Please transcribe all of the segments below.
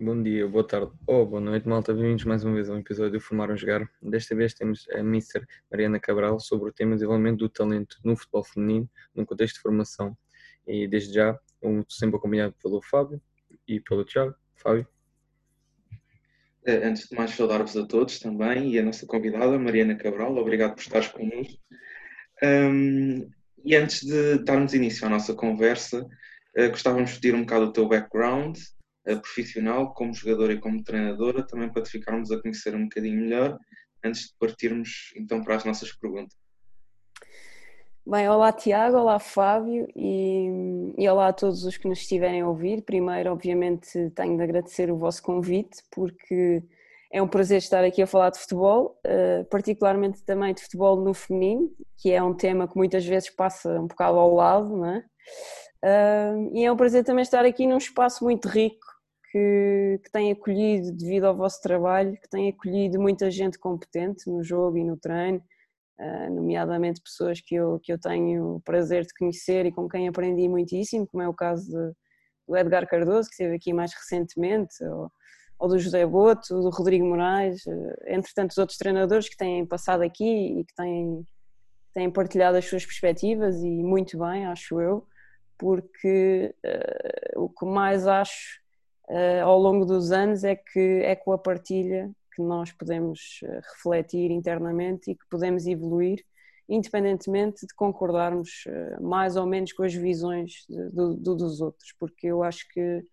Bom dia, boa tarde ou boa noite, malta. Bem-vindos mais uma vez a um episódio do Formaram Jogar. Desta vez temos a Mr. Mariana Cabral sobre o tema de desenvolvimento do talento no futebol feminino, num contexto de formação. E desde já, eu sempre acompanhado pelo Fábio e pelo Tiago. Fábio. Eh, antes de mais, saudar-vos a todos também e a nossa convidada, Mariana Cabral. Obrigado por estares connosco. Um, e antes de darmos início à nossa conversa, uh, gostávamos de pedir um bocado o teu background, profissional, como jogadora e como treinadora, também para te ficarmos a conhecer um bocadinho melhor, antes de partirmos então para as nossas perguntas. Bem, olá Tiago, olá Fábio e, e, olá a todos os que nos estiverem a ouvir. Primeiro, obviamente, tenho de agradecer o vosso convite, porque é um prazer estar aqui a falar de futebol, uh, particularmente também de futebol no feminino, que é um tema que muitas vezes passa um bocado ao lado, não é? Uh, e é um prazer também estar aqui num espaço muito rico que, que tem acolhido, devido ao vosso trabalho, que tem acolhido muita gente competente no jogo e no treino, uh, nomeadamente pessoas que eu, que eu tenho o prazer de conhecer e com quem aprendi muitíssimo, como é o caso de, do Edgar Cardoso, que esteve aqui mais recentemente, ou, ou do José Boto, do Rodrigo Moraes, uh, entre tantos outros treinadores que têm passado aqui e que têm, têm partilhado as suas perspectivas e muito bem, acho eu, porque uh, o que mais acho uh, ao longo dos anos é que é com a partilha que nós podemos eh, refletir internamente e que podemos evoluir, independentemente de concordarmos uh, mais ou menos com as visões de, de, de, dos outros, porque eu acho que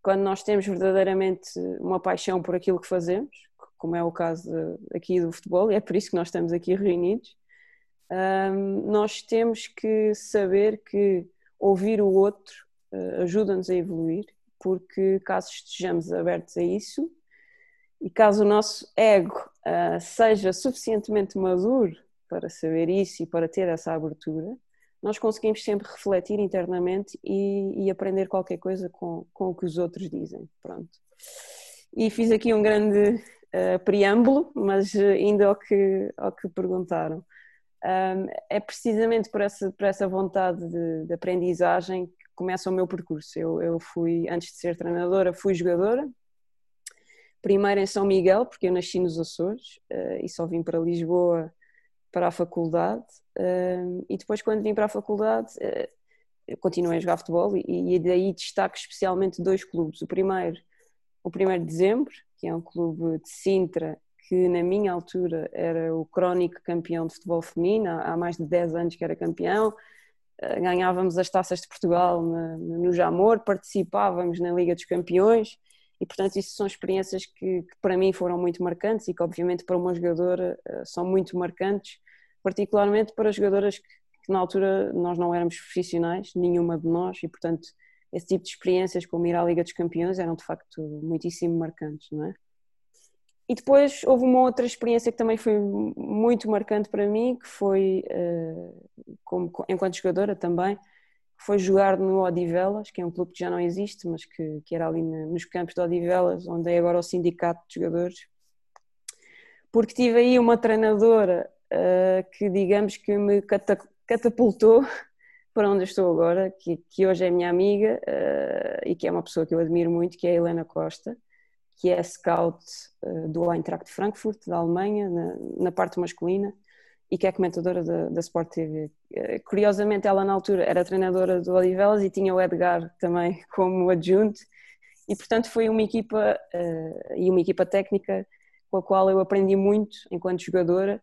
quando nós temos verdadeiramente uma paixão por aquilo que fazemos, como é o caso aqui do futebol, e é por isso que nós estamos aqui reunidos, um, nós temos que saber que ouvir o outro ajuda-nos a evoluir porque caso estejamos abertos a isso e caso o nosso ego uh, seja suficientemente maduro para saber isso e para ter essa abertura, nós conseguimos sempre refletir internamente e, e aprender qualquer coisa com, com o que os outros dizem. Pronto. E fiz aqui um grande uh, preâmbulo, mas ainda ao que, ao que perguntaram. Um, é precisamente por essa, por essa vontade de, de aprendizagem começa o meu percurso. Eu, eu fui, antes de ser treinadora, fui jogadora. Primeiro em São Miguel, porque eu nasci nos Açores uh, e só vim para Lisboa para a faculdade. Uh, e depois, quando vim para a faculdade, uh, continuei a jogar futebol e, e daí destaco especialmente dois clubes. O primeiro, o 1 de dezembro, que é um clube de Sintra, que na minha altura era o crónico campeão de futebol feminino, há mais de 10 anos que era campeão, ganhávamos as taças de Portugal no Jamor, participávamos na Liga dos Campeões e portanto isso são experiências que, que, para mim foram muito marcantes e que obviamente para uma jogadora eh, são muito marcantes, particularmente para jogadoras que, que na altura nós não éramos profissionais, nenhuma de nós e portanto esse tipo de experiências como ir à Liga dos Campeões eram de facto muitíssimo marcantes, não é? E depois houve uma outra experiência que também foi muito marcante para mim, que foi, eh, como, enquanto jogadora também, foi jogar no Odivelas, que é um clube que já não existe, mas que, que era ali nos campos de Odivelas, onde é agora o sindicato de jogadores. Porque tive aí uma treinadora uh, que, digamos, que me catapultou para onde estou agora, que, que hoje é minha amiga uh, e que é uma pessoa que eu admiro muito, que é a Helena Costa que é scout uh, do Eintracht Frankfurt, da Alemanha, na, na, parte masculina, e que é comentadora da, da Sport TV. Eh, curiosamente, ela na altura era treinadora do Odivelas e tinha o Edgar também como adjunto, e portanto foi uma equipa uh, e uma equipa técnica com a qual eu aprendi muito enquanto jogadora,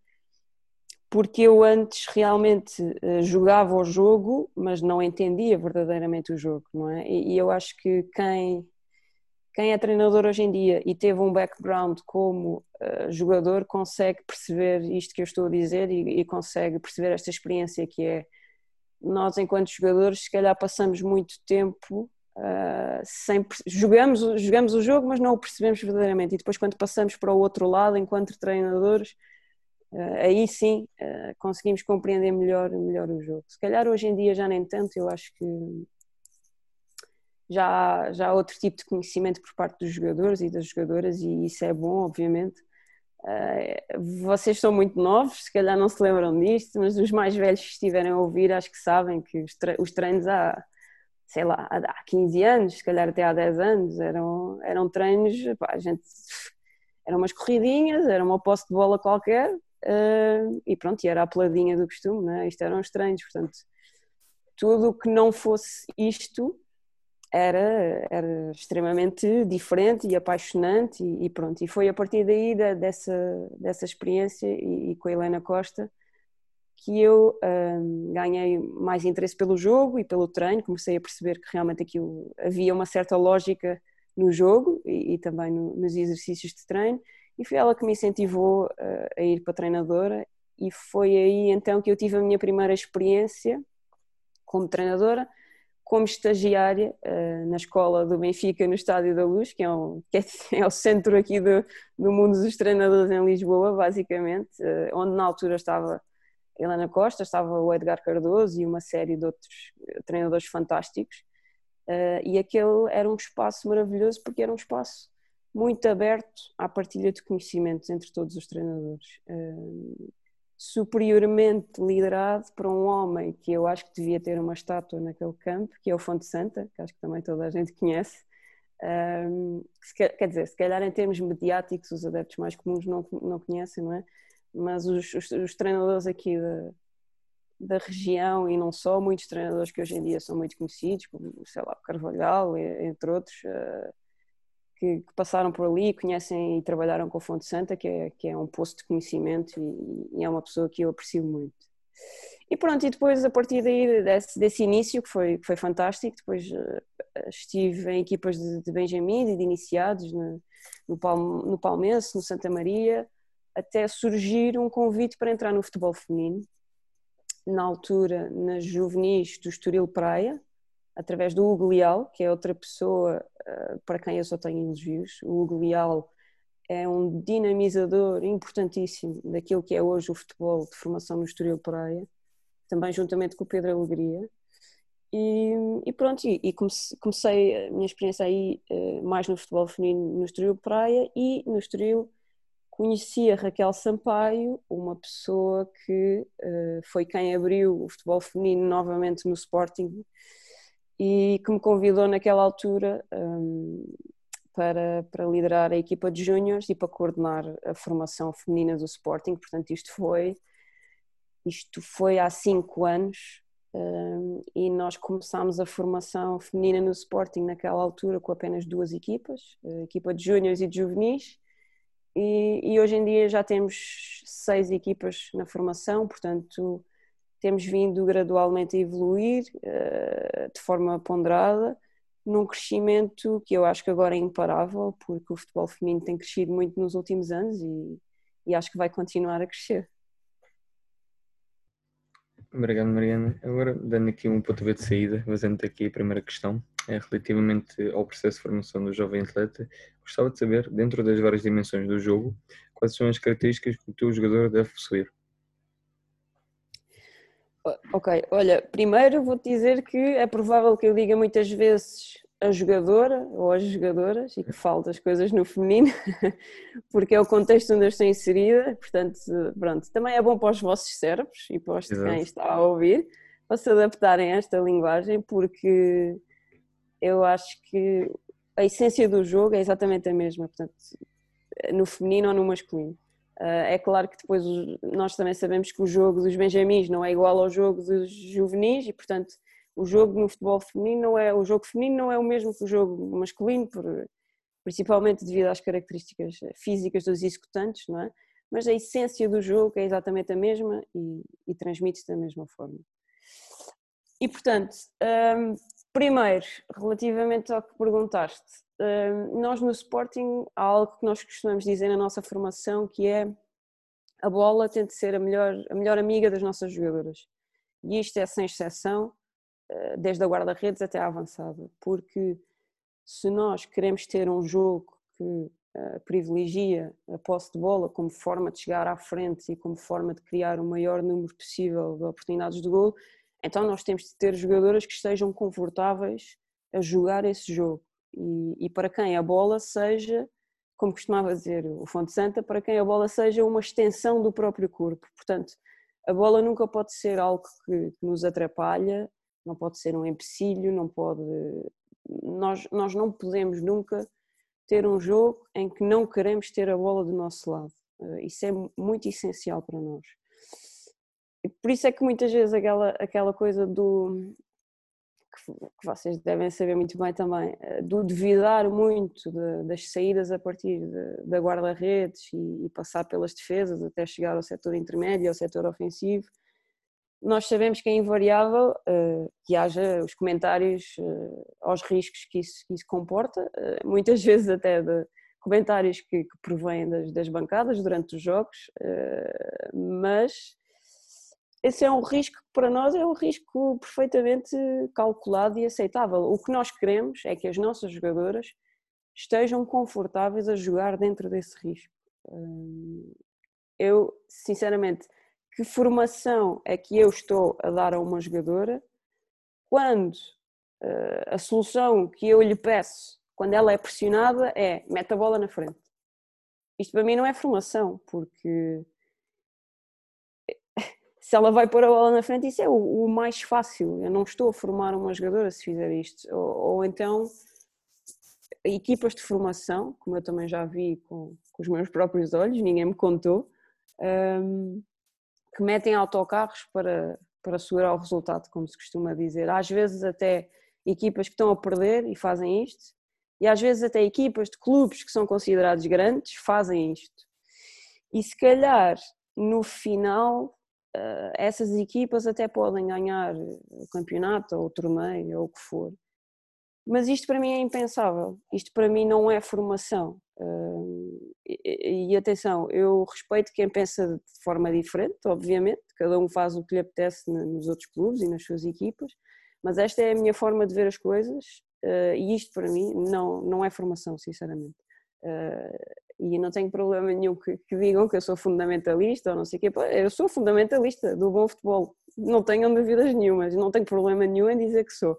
porque eu antes realmente jogava o jogo, mas não entendia verdadeiramente o jogo, não é? E eu acho que quem quem é treinador hoje em dia e teve um background como uh, jogador consegue perceber isto que eu estou a dizer e, e, consegue perceber esta experiência que é nós enquanto jogadores se calhar passamos muito tempo uh, sem jogamos jogamos o jogo mas não o percebemos verdadeiramente. E depois quando passamos para o outro lado enquanto treinadores uh, aí sim conseguimos compreender melhor melhor o jogo. Se calhar hoje em dia já nem tanto eu acho que já, já há outro tipo de conhecimento por parte dos jogadores e das jogadoras, e isso é bom, obviamente. Uh, vocês são muito novos, se calhar não se lembram disto, mas os mais velhos que estiverem a ouvir, acho que sabem que os, treinos há sei lá, há 15 anos, se calhar até há 10 anos, eram, eram treinos, pá, a gente, eram umas corridinhas, era uma posse de bola qualquer, uh, e pronto, e era a peladinha do costume, né? isto eram os treinos, portanto, tudo o que não fosse isto era, era extremamente diferente e apaixonante e, e, pronto, e foi a partir daí da, dessa, dessa experiência e, e com a Helena Costa que eu um, ganhei mais interesse pelo jogo e pelo treino, comecei a perceber que realmente aquilo havia uma certa lógica no jogo e, e também no, nos exercícios de treino, e foi ela que me incentivou uh, a ir para a treinadora, e foi aí então que eu tive a minha primeira experiência como treinadora, como estagiária uh, na escola do Benfica, no Estádio da Luz, que é, um, que é, é o centro aqui do, do mundo dos treinadores em Lisboa, basicamente, uh, onde na altura estava Helena Costa, estava o Edgar Cardoso e uma série de outros eh, treinadores fantásticos. Uh, e aquele era um espaço maravilhoso porque era um espaço muito aberto à partilha de conhecimentos entre todos os treinadores. Superiormente liderado por um homem que eu acho que devia ter uma estátua naquele campo, que é o Fonte Santa, que acho que também toda a gente conhece. Um, quer dizer, se calhar em termos mediáticos os adeptos mais comuns não, não conhecem, não é? mas os, os, os treinadores aqui da região e não só, muitos treinadores que hoje em dia são muito conhecidos, como, sei lá, Carvalhal, entre outros, uh, que, que, passaram por ali, conhecem e trabalharam com o Fonte Santa, que é, que é um posto de conhecimento e, e, é uma pessoa que eu aprecio muito. E pronto, e depois a partir daí, desse, desse início, que foi, que foi fantástico, depois uh, estive em equipas de, de Benjamin e de iniciados no, no, Palme, no Palmense, no Santa Maria, até surgir um convite para entrar no futebol feminino, na altura nas juvenis do Estoril Praia, através do Hugo Leal, que é outra pessoa uh, para quem eu só tenho elogios. O Hugo Leal é um dinamizador importantíssimo daquilo que é hoje o futebol de formação no Estoril Praia, também juntamente com o Pedro Alegria. E, e pronto, e, e, comecei a minha experiência aí uh, mais no futebol feminino no Estoril Praia e no Estoril conheci a Raquel Sampaio, uma pessoa que uh, foi quem abriu o futebol feminino novamente no Sporting e que me convidou naquela altura um, para, para liderar a equipa de júniores e para coordenar a formação feminina do Sporting. Portanto, isto foi, isto foi há cinco anos um, e nós começámos a formação feminina no Sporting naquela altura com apenas duas equipas, a equipa de júniores e de juvenis e, e, hoje em dia já temos seis equipas na formação, portanto temos vindo gradualmente a evoluir uh, de forma ponderada, num crescimento que eu acho que agora é imparável, porque o futebol feminino tem crescido muito nos últimos anos e, e acho que vai continuar a crescer. Obrigado, Mariana. Agora, dando aqui um ponto de saída, fazendo aqui a primeira questão, é relativamente ao processo de formação do jovem atleta, gostava de saber, dentro das várias dimensões do jogo, quais são as características que o teu jogador deve possuir? Ok, olha, primeiro vou-te dizer que é provável que eu diga muitas vezes a jogadora ou as jogadoras e que falo das coisas no feminino, porque é o contexto onde eu estou inserida, portanto, pronto, também é bom para os vossos cérebros e para os de quem está a ouvir, para se adaptarem a esta linguagem, porque eu acho que a essência do jogo é exatamente a mesma, portanto, no feminino ou no masculino. Ah, é claro que depois nós também sabemos que o jogo dos benjamins não é igual ao jogo dos juvenis e, portanto, o jogo no futebol feminino não é o jogo feminino não é o mesmo que o jogo masculino, por, principalmente devido às características físicas dos executantes, não é? Mas a essência do jogo é exatamente a mesma e, e transmite-se da mesma forma. E portanto, um, primeiro, relativamente ao que perguntaste, nós no Sporting há algo que nós costumamos dizer na nossa formação que é a bola tem de ser a melhor, a melhor amiga das nossas jogadoras. E isto é sem exceção, eh, desde a guarda-redes até a avançada, porque se nós queremos ter um jogo que uh, privilegia a posse de bola como forma de chegar à frente e como forma de criar o maior número possível de oportunidades de gol, então nós temos de ter jogadoras que estejam confortáveis a jogar esse jogo e, e para quem a bola seja, como costumava dizer o Fonte Santa, para quem a bola seja uma extensão do próprio corpo. Portanto, a bola nunca pode ser algo que, que nos atrapalha não pode ser um empecilho, não pode. Nós, nós não podemos nunca ter um jogo em que não queremos ter a bola do nosso lado. Eh, isso é muito essencial para nós. Por isso é que muitas vezes aquela, aquela coisa do. Que vocês devem saber muito bem também, eh, do duvidar muito de, das saídas a partir de, da guarda-redes e, e, passar pelas defesas até chegar ao setor intermédio, ao setor ofensivo. Nós sabemos que é invariável uh, que haja os comentários uh, aos riscos que isso, que isso comporta, uh, muitas vezes até de, comentários que, que provêm das, das, bancadas durante os jogos, mas esse é um risco que para nós é um risco perfeitamente calculado e aceitável. O que nós queremos é que as nossas jogadoras estejam confortáveis a jogar dentro desse risco. Uh, eu, sinceramente, que formação é que eu estou a dar a uma jogadora quando uh, a solução que eu lhe peço quando ela é pressionada, é mete a bola na frente. Isto para mim não é formação, porque se ela vai pôr a bola na frente, isso é o, o mais fácil. Eu não estou a formar uma jogadora se fizer isto. Ou, ou, então, equipas de formação, como eu também já vi com, com os meus próprios olhos, ninguém me contou, um, que metem autocarros para, para segurar o resultado, como se costuma dizer. Às vezes, até equipas que estão a perder e fazem isto, e às vezes até equipas de clubes que são considerados grandes fazem isto. E se calhar no final essas equipas até podem ganhar o campeonato ou o torneio ou o que for. Mas isto para mim é impensável. Isto para mim não é formação. Eh, e atenção, eu respeito quem pensa de forma diferente, obviamente, cada um faz o que lhe apetece nos outros clubes e nas suas equipas, mas esta é a minha forma de ver as coisas Uh, e isto para mim não, não é formação, sinceramente. Uh, e não tenho problema nenhum que, que, digam que eu sou fundamentalista ou não sei o quê. Eu sou fundamentalista do bom futebol, não tenho dúvidas nenhumas, não tenho problema nenhum em dizer que sou.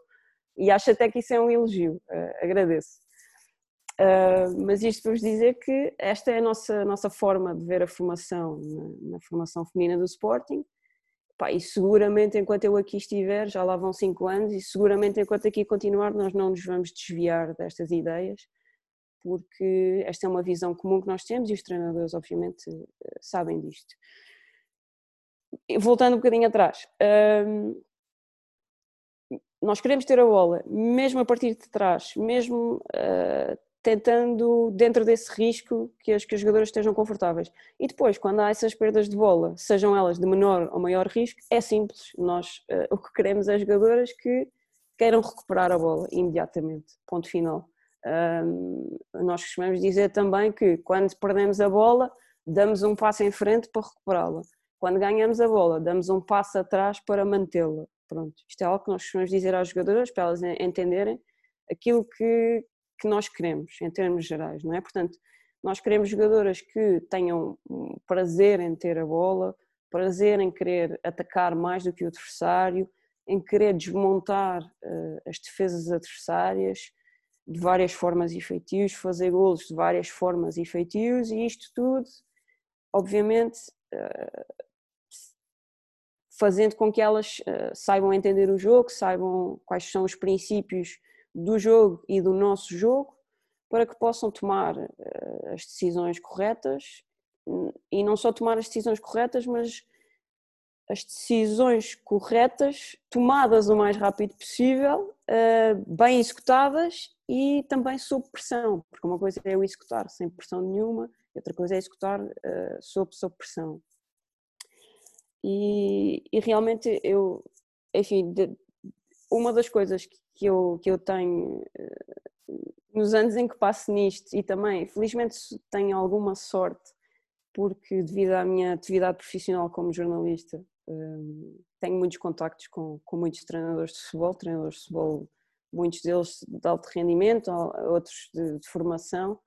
E acho até que isso é um elogio, uh, agradeço. mas isto para vos dizer que esta é a nossa, nossa forma de ver a formação na, na formação feminina do Sporting Pá, e seguramente enquanto eu aqui estiver, já lá vão cinco anos, e seguramente enquanto aqui continuar, nós não nos vamos desviar destas ideias, porque esta é uma visão comum que nós temos e os treinadores, obviamente, eh, sabem disto. Voltando um bocadinho atrás, nós queremos ter a bola, mesmo a partir de trás, mesmo uh, tentando, dentro desse risco, que as, que as jogadoras estejam confortáveis. E depois, quando há essas perdas de bola, sejam elas de menor ou maior risco, é simples. Nós uh, o que queremos é jogadoras que queiram recuperar a bola imediatamente. Ponto final. Nós costumamos dizer também que quando perdemos a bola, damos um passo em frente para recuperá-la. Quando ganhamos a bola, damos um passo atrás para mantê-la. Pronto, isto é algo que nós costumamos dizer às jogadoras para elas entenderem aquilo que, que nós queremos, em termos gerais, não é? Portanto, nós queremos jogadoras que tenham prazer em ter a bola, prazer em querer atacar mais do que o adversário, em querer desmontar uh, as defesas adversárias de várias formas e feitios, fazer golos de várias formas e feitios, e isto tudo, obviamente, uh, fazendo com que elas uh, saibam entender o jogo, saibam quais são os princípios do jogo e do nosso jogo para que possam tomar uh, as decisões corretas e não só tomar as decisões corretas, mas as decisões corretas tomadas o mais rápido possível, uh, bem executadas e também sob pressão, porque uma coisa é eu executar sem pressão nenhuma outra coisa é executar uh, sob, sob pressão. E, e realmente eu, enfim, de, uma das coisas que que eu, que eu tenho eh, nos anos em que passo nisto e também, felizmente, tenho alguma sorte, porque devido à minha atividade profissional como jornalista, eh, tenho muitos contactos com, com muitos treinadores de futebol, treinadores de futebol, muitos deles de alto rendimento, outros de, de formação.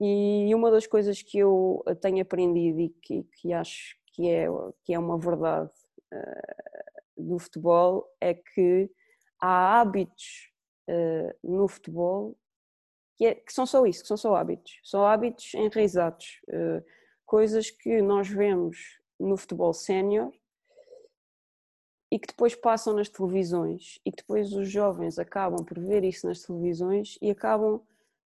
E uma das coisas que eu tenho aprendido e que, que acho que é, que é uma verdade uh, do futebol é que há hábitos uh, no futebol que, é, que, são só isso, que são só hábitos, são hábitos enraizados, uh, coisas que nós vemos no futebol sénior e que depois passam nas televisões e que depois os jovens acabam por ver isso nas televisões e acabam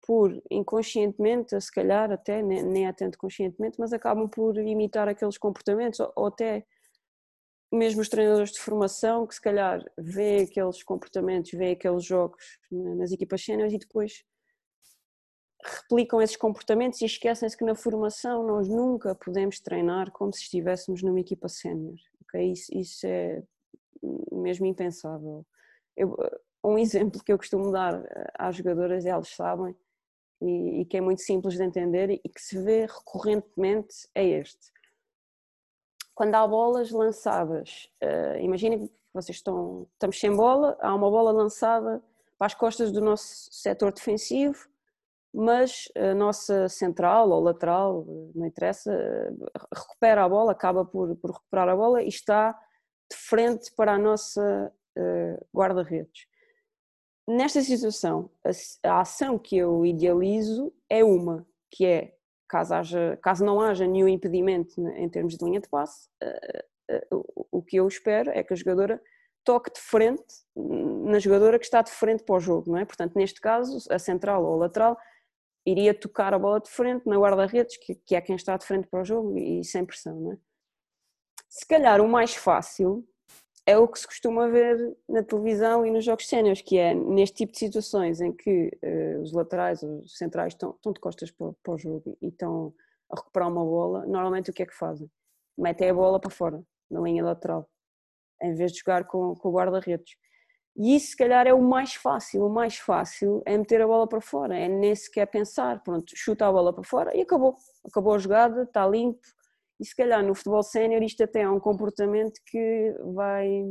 por inconscientemente, se calhar até, nem, nem conscientemente, mas acabam por imitar aqueles comportamentos ou, ou até mesmo os treinadores de formação que se calhar vê aqueles comportamentos, vê aqueles jogos nas equipas séniores e depois replicam esses comportamentos e esquecem-se que na formação nós nunca podemos treinar como se estivéssemos numa equipa sénior. Okay? Isso, isso é mesmo impensável. Eu, um exemplo que eu costumo dar às jogadoras, elas sabem, e, e, que é muito simples de entender e que se vê recorrentemente é este. Quando há bolas lançadas, uh, imaginem que vocês estão, estamos sem bola, há uma bola lançada para as costas do nosso setor defensivo, mas a nossa central ou lateral, não interessa, recupera a bola, acaba por, por recuperar a bola e está de frente para a nossa uh, guarda-redes. Nesta situação, a, ação que eu idealizo é uma, que é, caso, haja, caso não haja nenhum impedimento em termos de linha de passe, uh, uh, o que eu espero é que a jogadora toque de frente na jogadora que está de frente para o jogo, não é? Portanto, neste caso, a central ou a lateral iria tocar a bola de frente na guarda-redes, que, é quem está de frente para o jogo e sem pressão, não é? Se calhar o mais fácil é o que se costuma ver na televisão e nos jogos séniores, que é neste tipo de situações em que uh, os laterais, os centrais estão, estão de costas para, para, o jogo e estão a recuperar uma bola, normalmente o que é que fazem? Metem a bola para fora, na linha lateral, em vez de jogar com, com o guarda-redes. E isso, se calhar, é o mais fácil. O mais fácil é meter a bola para fora, é nem sequer pensar. Pronto, chuta a bola para fora e acabou. Acabou a jogada, está limpo, e se calhar no futebol sénior isto até é um comportamento que vai,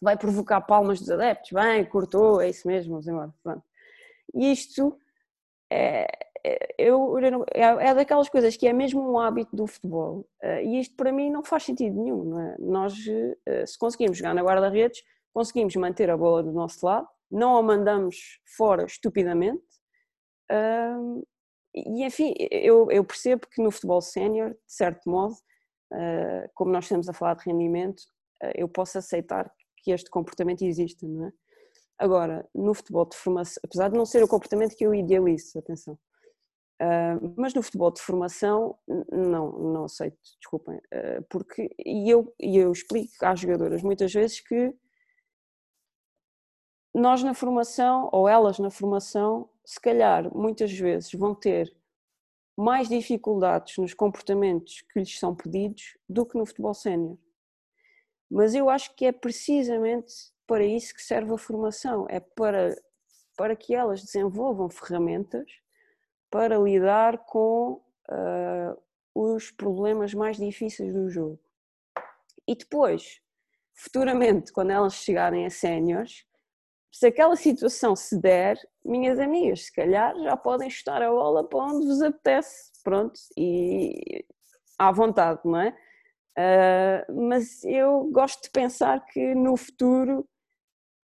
vai provocar palmas dos adeptos. Bem, cortou, é isso mesmo, vamos embora. Pronto. E isto é, é, eu, é, é daquelas coisas que é mesmo um hábito do futebol. Eh, e isto para mim não faz sentido nenhum. É? Nós, eh, se conseguimos jogar na guarda-redes, conseguimos manter a bola do nosso lado, não a mandamos fora estupidamente e enfim, eu, eu percebo que no futebol sénior, de certo modo, uh, como nós estamos a falar de rendimento, uh, eu posso aceitar que este comportamento exista, não é? Agora, no futebol de formação, apesar de não ser o comportamento que eu idealizo, atenção, uh, mas no futebol de formação, não, não aceito, desculpem, porque, e eu, e eu explico às jogadoras muitas vezes que nós na formação, ou elas na formação, se calhar muitas vezes vão ter mais dificuldades nos comportamentos que lhes são pedidos do que no futebol sénior. Mas eu acho que é precisamente para isso que serve a formação, é para, para que elas desenvolvam ferramentas para lidar com uh, os problemas mais difíceis do jogo. E depois, futuramente, quando elas chegarem a séniores, se aquela situação se der, minhas amigas, se calhar já podem chutar a bola para onde vos apetece, pronto, e à vontade, não é? Uh, mas eu gosto de pensar que no futuro,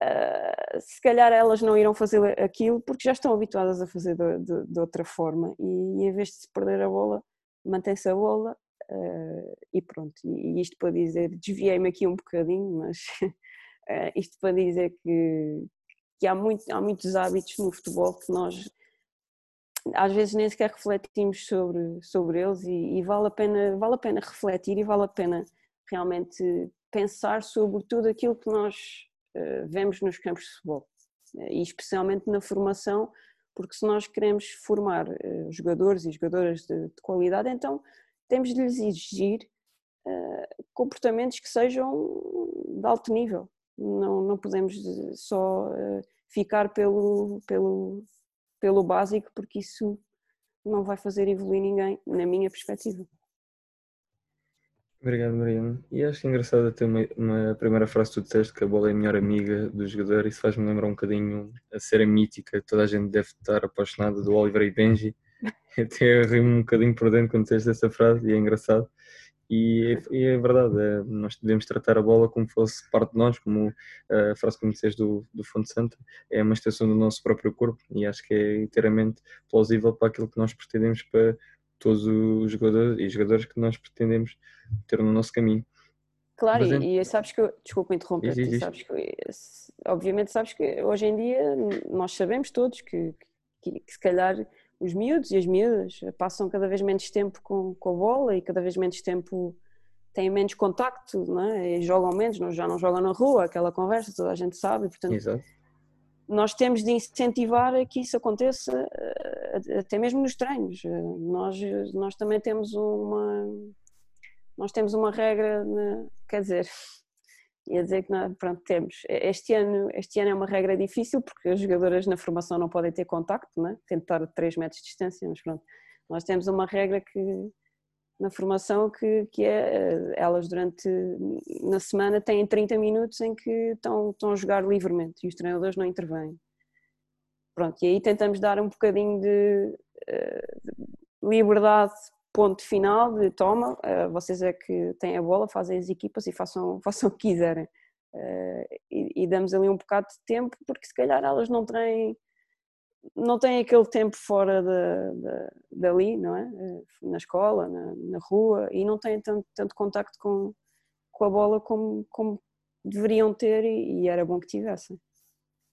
uh, se calhar elas não irão fazer aquilo porque já estão habituadas a fazer de, de, de outra forma e em vez de se perder a bola, mantém-se a bola uh, e pronto. E, e isto para dizer, desviei-me aqui um bocadinho, mas isto para dizer que, que há, muito, há muitos hábitos no futebol que nós às vezes nem sequer refletimos sobre, sobre eles e, e, vale, a pena, vale a pena refletir e vale a pena realmente pensar sobre tudo aquilo que nós uh, vemos nos campos de futebol. E especialmente na formação porque se nós queremos formar uh, jogadores e jogadoras de, de, qualidade então temos de lhes exigir uh, comportamentos que sejam de alto nível não, não podemos só uh, ficar pelo, pelo, pelo básico, porque isso não vai fazer evoluir ninguém, na minha perspectiva. Obrigado, Mariana. E acho engraçado ter uma, uma, primeira frase que tu disseste que a bola é a melhor amiga do jogador. Isso faz-me lembrar um bocadinho a série mítica, toda a gente deve estar apaixonada do Oliver e Benji. Até rimo um bocadinho por dentro quando disseste essa frase e é engraçado. E, e, é verdade, é, nós devemos tratar a bola como fosse parte de nós, como a frase que disseste do, do Fonte Santa, é uma extensão do nosso próprio corpo e acho que é inteiramente plausível para aquilo que nós pretendemos para todos os jogadores e jogadores que nós pretendemos ter no nosso caminho. Claro, Mas, e, e sabes que eu, desculpa interromper, sabes que, obviamente sabes que hoje em dia nós sabemos todos que, que, que, se calhar os miúdos e as miúdas passam cada vez menos tempo com, com a bola e cada vez menos tempo têm menos contacto, não é? e jogam menos, já não jogam na rua, aquela conversa, toda a gente sabe, portanto Exato. nós temos de incentivar a que isso aconteça eh, até mesmo nos treinos. Nós, nós também temos uma nós temos uma regra, quer dizer, ia dizer que não, pronto, temos. Este ano, este ano é uma regra difícil porque as jogadoras na formação não podem ter contacto, né? tem de estar a 3 metros de distância, mas pronto. Nós temos uma regra que na formação que, que é elas durante na semana têm 30 minutos em que estão, estão a jogar livremente e os treinadores não intervêm. Pronto, e aí tentamos dar um bocadinho de, uh, liberdade ponto final de toma, uh, vocês é que têm a bola, fazem as equipas e façam, façam o que quiserem. Uh, e, e, damos ali um bocado de tempo, porque se calhar elas não têm, não têm aquele tempo fora de, de, dali, não é? Uh, na escola, na, na, rua, e não têm tanto, tanto contacto com, com a bola como, como deveriam ter, e, e era bom que tivessem.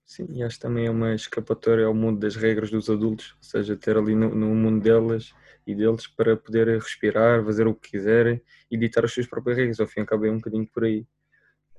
Sim, e acho que também é uma escapatória ao mundo das regras dos adultos, ou seja, ter ali no, no mundo delas e deles para poder respirar, fazer o que quiserem e ditar as suas próprias regras. Ao fim cabo é um bocadinho por aí.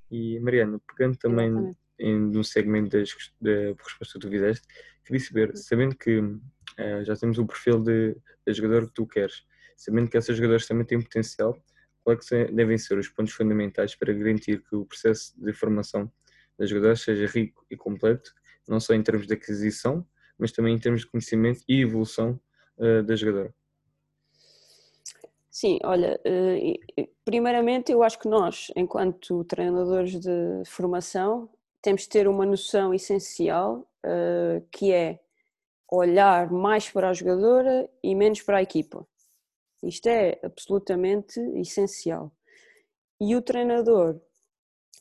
E Mariana, pegando também em, no segmento das, da resposta que tu fizeste, queria saber, sabendo que uh, já temos o perfil de, de jogador que tu queres, sabendo que essas jogadoras também têm potencial, qual é devem ser os pontos fundamentais para garantir que o processo de formação das jogadoras seja rico e completo, não só em termos de aquisição, mas também em termos de conhecimento e evolução uh, da jogadora? Sim, olha, eh, primeiramente eu acho que nós, enquanto treinadores de formação, temos de ter uma noção essencial eh, que é olhar mais para a jogadora e menos para a equipa. Isto é absolutamente essencial. E o treinador,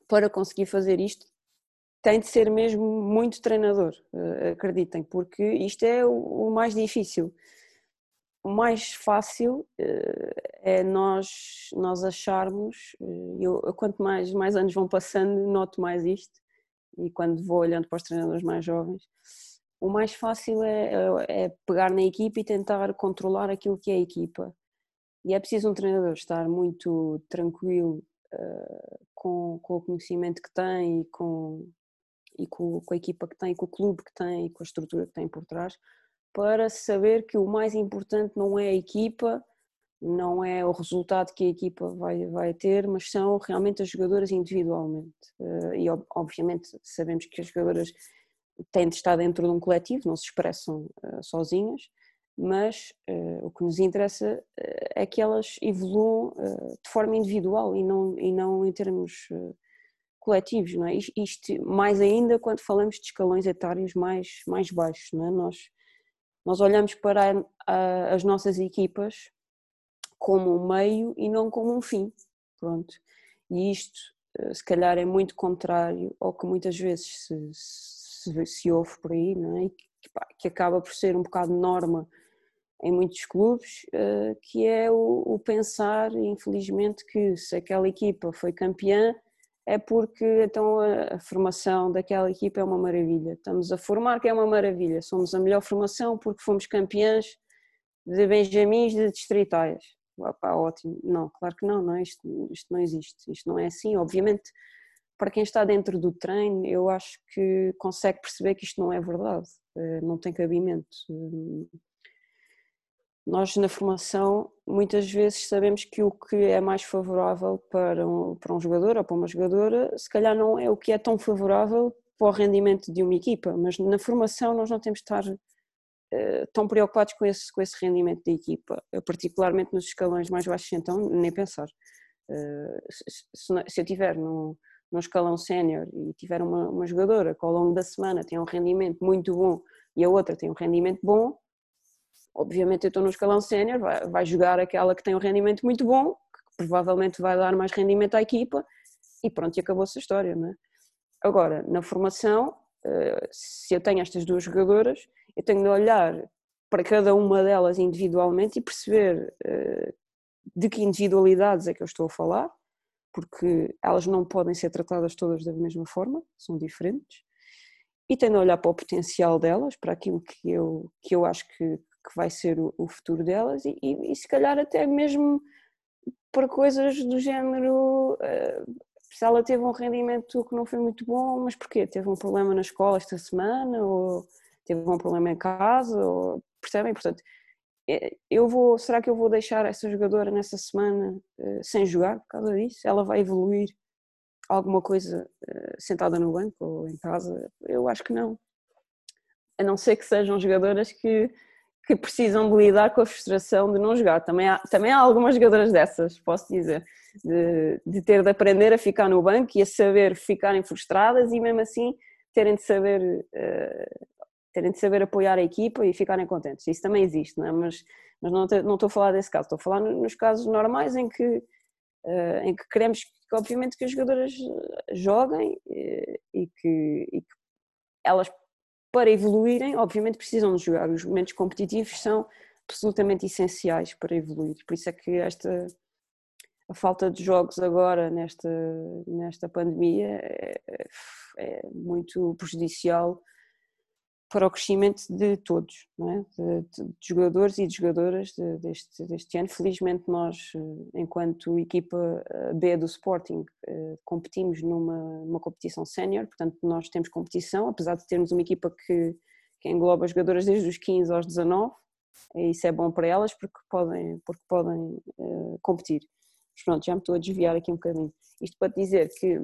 para conseguir fazer isto, tem de ser mesmo muito treinador, eh, acreditem, porque isto é o mais difícil o mais fácil uh, é nós, nós acharmos, uh, eu, quanto mais, mais anos vão passando, noto mais isto, e quando vou olhando para os treinadores mais jovens, o mais fácil é, é, é pegar na equipa e tentar controlar aquilo que é a equipa. E é preciso um treinador estar muito tranquilo com, com o conhecimento que tem e, com, e com, com a equipa que tem, com o clube que tem e com a estrutura que tem por trás, para saber que o mais importante não é a equipa, não é o resultado que a equipa vai, vai ter, mas são realmente as jogadoras individualmente. Eh, e obviamente sabemos que as jogadoras têm de estar dentro de um coletivo, não se expressam eh, sozinhas, mas uh, o que nos interessa é que elas evoluam de forma individual e não, e não em termos coletivos, não é? Isto mais ainda quando falamos de escalões etários mais, mais baixos, não é? Nós nós olhamos para a, as nossas equipas como um meio e não como um fim. Pronto. E isto, eh, se calhar, é muito contrário ao que muitas vezes se, se, se ouve por aí, não é? Que, que, acaba por ser um bocado norma em muitos clubes, eh, que é o, o pensar, infelizmente, que se aquela equipa foi campeã, é porque então a, formação daquela equipa é uma maravilha. Estamos a formar que é uma maravilha. Somos a melhor formação porque fomos campeãs de Benjamins de distritais. Opa, ótimo. Não, claro que não, não isto, isto não existe. Isto não é assim. Obviamente, para quem está dentro do treino, eu acho que consegue perceber que isto não é verdade. Eh, não tem cabimento. Nós, na formação, muitas vezes sabemos que o que é mais favorável para um, para um jogador ou para uma jogadora, se calhar não é o que é tão favorável para o rendimento de uma equipa, mas na formação nós não temos de estar uh, tão preocupados com esse, com esse rendimento da equipa, particularmente nos escalões mais baixos, então nem pensar. Uh, se, se, eu tiver num, num escalão sénior e tiver uma, uma jogadora que ao longo da semana tem um rendimento muito bom e a outra tem um rendimento bom, Obviamente eu estou no escalão sénior, vai, vai jogar aquela que tem um rendimento muito bom, que provavelmente vai dar mais rendimento à equipa e pronto, e acabou-se a história, não é? Agora, na formação, eh, se eu tenho estas duas jogadoras, eu tenho de olhar para cada uma delas individualmente e perceber eh, de que individualidades é que eu estou a falar, porque elas não podem ser tratadas todas da mesma forma, são diferentes, e tendo a olhar para o potencial delas, para aquilo que eu, que eu acho que, que vai ser o, o futuro delas, e, e, e, se calhar até mesmo para coisas do género. Uh, se ela teve um rendimento que não foi muito bom, mas porquê? Teve um problema na escola esta semana, ou teve um problema em casa, ou, percebem? Portanto, é, eu vou, será que eu vou deixar essa jogadora nessa semana uh, sem jogar por causa disso? Ela vai evoluir alguma coisa uh, sentada no banco ou em casa? Eu acho que não. A não ser que sejam jogadoras que, que precisam de lidar com a frustração de não jogar. Também há, também há algumas jogadoras dessas, posso dizer, de, de ter de aprender a ficar no banco e a saber ficarem frustradas e mesmo assim terem de saber uh, terem de saber apoiar a equipa e ficarem contentes. Isso também existe, não é? Mas, mas não, estou a falar desse caso, estou a falar nos casos normais em que, uh, em que queremos, que, obviamente, que as jogadoras joguem e, e, que, e, que, elas, para evoluírem, obviamente precisam de jogar. Os momentos competitivos são absolutamente essenciais para evoluir. Por isso é que esta a falta de jogos agora nesta, nesta pandemia é, é muito prejudicial para o crescimento de todos, é? de, de, de, jogadores e de jogadoras de, deste, deste ano. Felizmente nós, eh, enquanto equipa eh, B do Sporting, eh, competimos numa, numa competição sénior, portanto nós temos competição, apesar de termos uma equipa que, que engloba jogadoras desde os 15 aos 19, e isso é bom para elas porque podem, porque podem uh, competir. Mas pronto, já me estou a desviar aqui um bocadinho. Isto para dizer que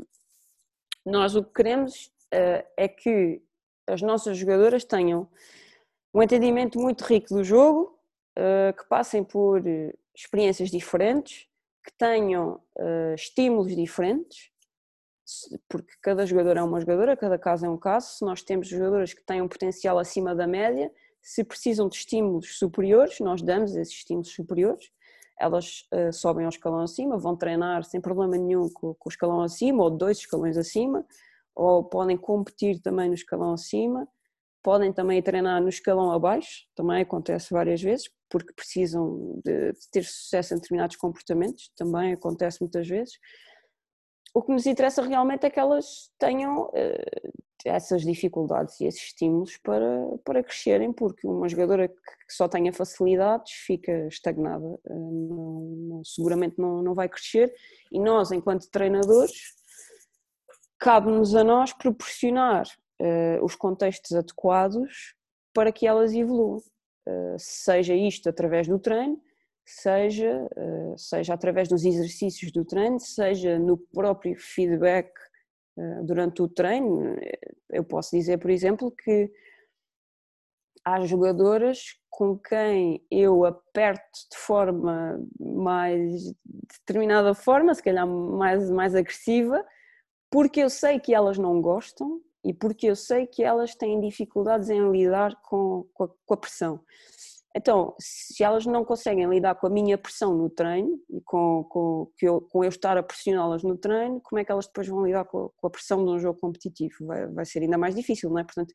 nós o que queremos uh, é que as nossas jogadoras tenham um entendimento muito rico do jogo, eh, que passem por eh, experiências diferentes, que tenham eh, estímulos diferentes, porque cada jogador é uma jogadora, cada caso é um caso. Se nós temos jogadoras que têm um potencial acima da média, se precisam de estímulos superiores, nós damos esses estímulos superiores. Elas sobem ao escalão acima, vão treinar sem problema nenhum com o escalão acima ou dois escalões acima ou podem competir também no escalão acima, podem também treinar no escalão abaixo, também acontece várias vezes, porque precisam de, ter sucesso em determinados comportamentos, também acontece muitas vezes. O que nos interessa realmente é que elas tenham uh, essas dificuldades e esses estímulos para, para crescerem, porque uma jogadora que só tenha facilidades fica estagnada, uh, não, não, seguramente não, não vai crescer, e nós, enquanto treinadores, cabe-nos a nós proporcionar uh, os contextos adequados para que elas evoluam, uh, seja isto através do treino, seja, uh, seja através dos exercícios do treino, seja no próprio feedback durante o treino. Eu posso dizer, por exemplo, que há jogadoras com quem eu aperto de forma mais determinada forma, se calhar mais, mais agressiva, porque eu sei que elas não gostam e porque eu sei que elas têm dificuldades em lidar com, com, a, com a pressão. Então, se elas não conseguem lidar com a minha pressão no treino e com, com, eu, com eu estar a pressioná-las no treino, como é que elas depois vão lidar com, com a pressão de um jogo competitivo? Vai, vai, ser ainda mais difícil, não é? Portanto,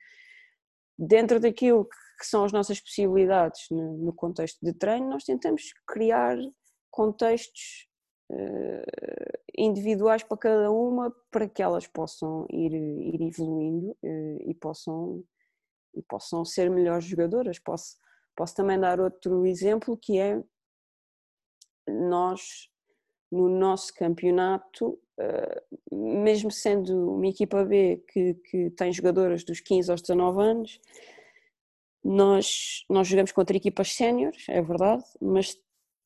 dentro daquilo que são as nossas possibilidades no, no contexto de treino, nós tentamos criar contextos individuais para cada uma para que elas possam ir, ir evoluindo uh, e, possam, e possam ser melhores jogadoras. Posso, posso também dar outro exemplo que é nós no nosso campeonato, uh, mesmo sendo uma equipa B que, que tem jogadoras dos 15 aos 19 anos, nós, nós jogamos contra equipas séniores, é verdade, mas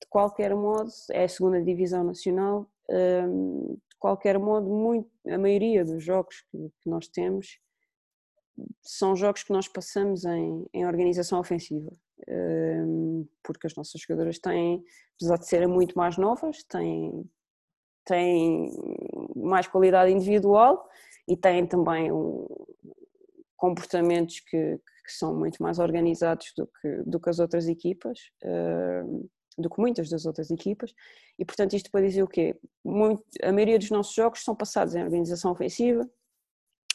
de qualquer modo, é a segunda divisão nacional, hum, de qualquer modo, muito, a maioria dos jogos que, que nós temos são jogos que nós passamos em, em organização ofensiva, hum, porque as nossas jogadoras têm, apesar de serem muito mais novas, têm, têm mais qualidade individual e têm também um, comportamentos que, que, são muito mais organizados do que, do que as outras equipas. Hum, do que muitas das outras equipas, e portanto isto para dizer o quê? Muito, a maioria dos nossos jogos são passados em organização ofensiva,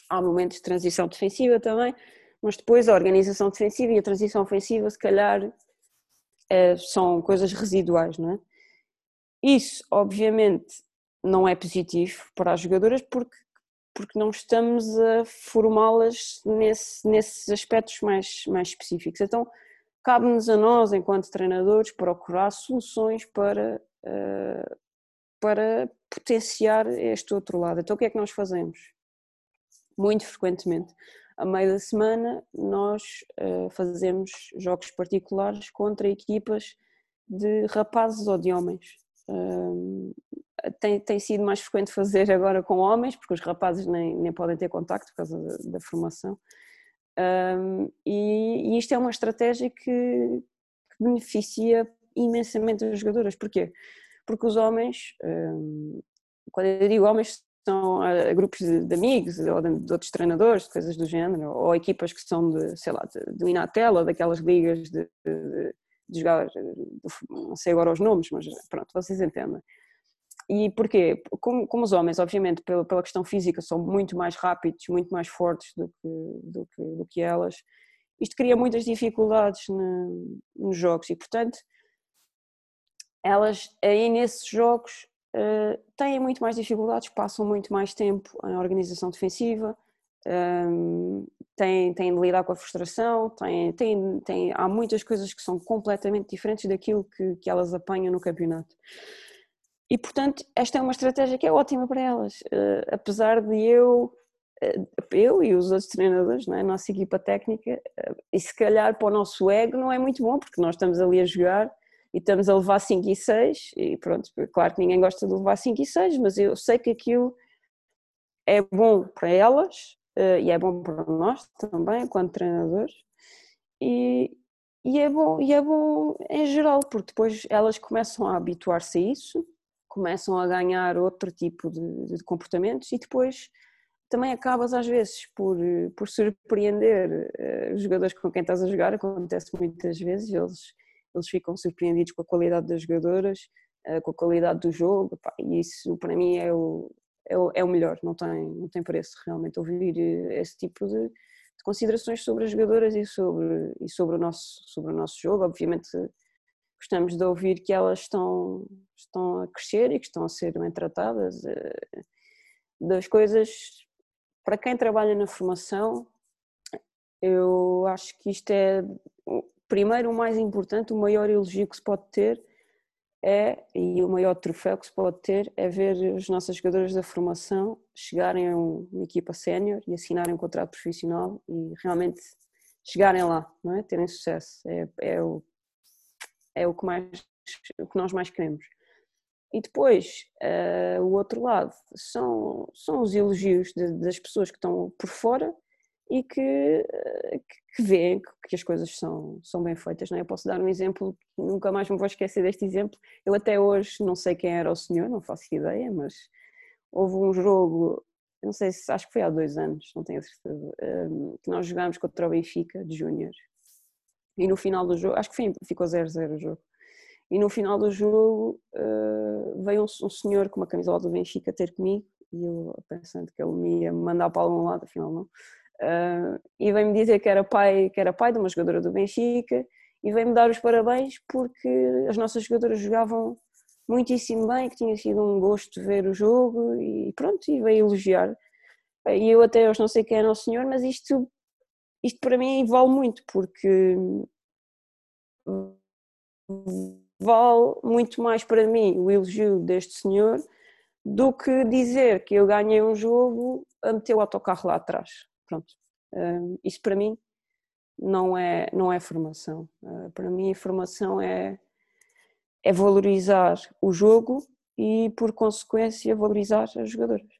há momentos de transição defensiva também, mas depois a organização defensiva e a transição ofensiva se calhar é, são coisas residuais, não é? Isso, obviamente, não é positivo para as jogadoras porque, porque não estamos a formá-las nesse, nesses aspectos mais, mais específicos. Então, cabe-nos a nós, enquanto treinadores, procurar soluções para, uh, para potenciar este outro lado. Então, o que é que nós fazemos? Muito frequentemente, a meio da semana, nós uh, fazemos jogos particulares contra equipas de rapazes ou de homens. Uh, tem, tem sido mais frequente fazer agora com homens, porque os rapazes nem, nem podem ter contacto por causa da, da formação. Um, e, e, isto é uma estratégia que, que, beneficia imensamente as jogadoras. Porquê? Porque os homens, um, quando eu digo homens, são uh, grupos de, de, amigos ou de, de, outros treinadores, de coisas do género, ou equipas que são de, sei lá, do Inatel ou daquelas ligas de, de jogar, não sei agora os nomes, mas pronto, vocês entendem. E porquê? Como, como os homens, obviamente, pela, pela questão física, são muito mais rápidos, muito mais fortes do que, do que, do que elas, isto cria muitas dificuldades no, nos jogos e, portanto, elas aí nesses jogos uh, têm muito mais dificuldades, passam muito mais tempo em organização defensiva, um, têm, têm de lidar com a frustração, têm, têm, têm, há muitas coisas que são completamente diferentes daquilo que, que elas apanham no campeonato. E, portanto, esta é uma estratégia que é ótima para elas. Uh, apesar de eu, uh, eu e os outros treinadores, não é? a nossa equipa técnica, uh, e se calhar para o nosso ego não é muito bom, porque nós estamos ali a jogar e estamos a levar 5 e 6, e pronto, claro que ninguém gosta de levar 5 e 6, mas eu sei que aquilo é bom para elas e é bom para nós também, enquanto treinadores, e, e é bom, e é bom em geral, porque depois elas começam a habituar-se a isso começam a ganhar outro tipo de, de, comportamentos e depois também acabas às vezes por, por surpreender uh, os jogadores com quem estás a jogar, acontece muitas vezes, eles, eles ficam surpreendidos com a qualidade das jogadoras, uh, com a qualidade do jogo, pá, e isso para mim é o, é o, é o, melhor, não tem, não tem preço realmente ouvir eh, esse tipo de, de considerações sobre as jogadoras e sobre, e sobre, o nosso, sobre o nosso jogo, obviamente gostamos de ouvir que elas estão, estão a crescer e que estão a ser bem tratadas. Eh, das coisas, para quem trabalha na formação, eu acho que isto é, primeiro, o mais importante, o maior elogio que se pode ter é, e o maior troféu que se pode ter, é ver as nossas jogadoras da formação chegarem a uma equipa sénior e assinarem um contrato profissional e realmente chegarem lá, não é? terem sucesso. É, é o é o que, mais, o que nós mais queremos. E depois, uh, o outro lado, são, são os elogios de, das pessoas que estão por fora e que, uh, que veem que as coisas são, são bem feitas. Não é? Eu posso dar um exemplo, nunca mais me vou esquecer deste exemplo. Eu até hoje não sei quem era o senhor, não faço ideia, mas houve um jogo, não sei se, acho que foi há dois anos, não tenho certeza, eh, que nós jogámos contra o Benfica de Júnior e no final do jogo, acho que ficou 0-0 o jogo. E no final do jogo uh, veio um, um, senhor com uma camisola do Benfica ter comigo e eu pensando que ele me ia mandar para algum lado, afinal não. Uh, e veio-me dizer que era pai que era pai de uma jogadora do Benfica e veio-me dar os parabéns porque as nossas jogadoras jogavam muitíssimo bem, que tinha sido um gosto ver o jogo e pronto, e veio elogiar. E eu até hoje não sei quem era o senhor, mas isto isto para mim vale muito, porque vale muito mais para mim o elogio deste senhor do que dizer que eu ganhei um jogo a meter o autocarro lá atrás. Pronto. Hum, isso para mim não é, não é formação. Uh, para mim, a formação é, é valorizar o jogo e, por consequência, valorizar as jogadoras.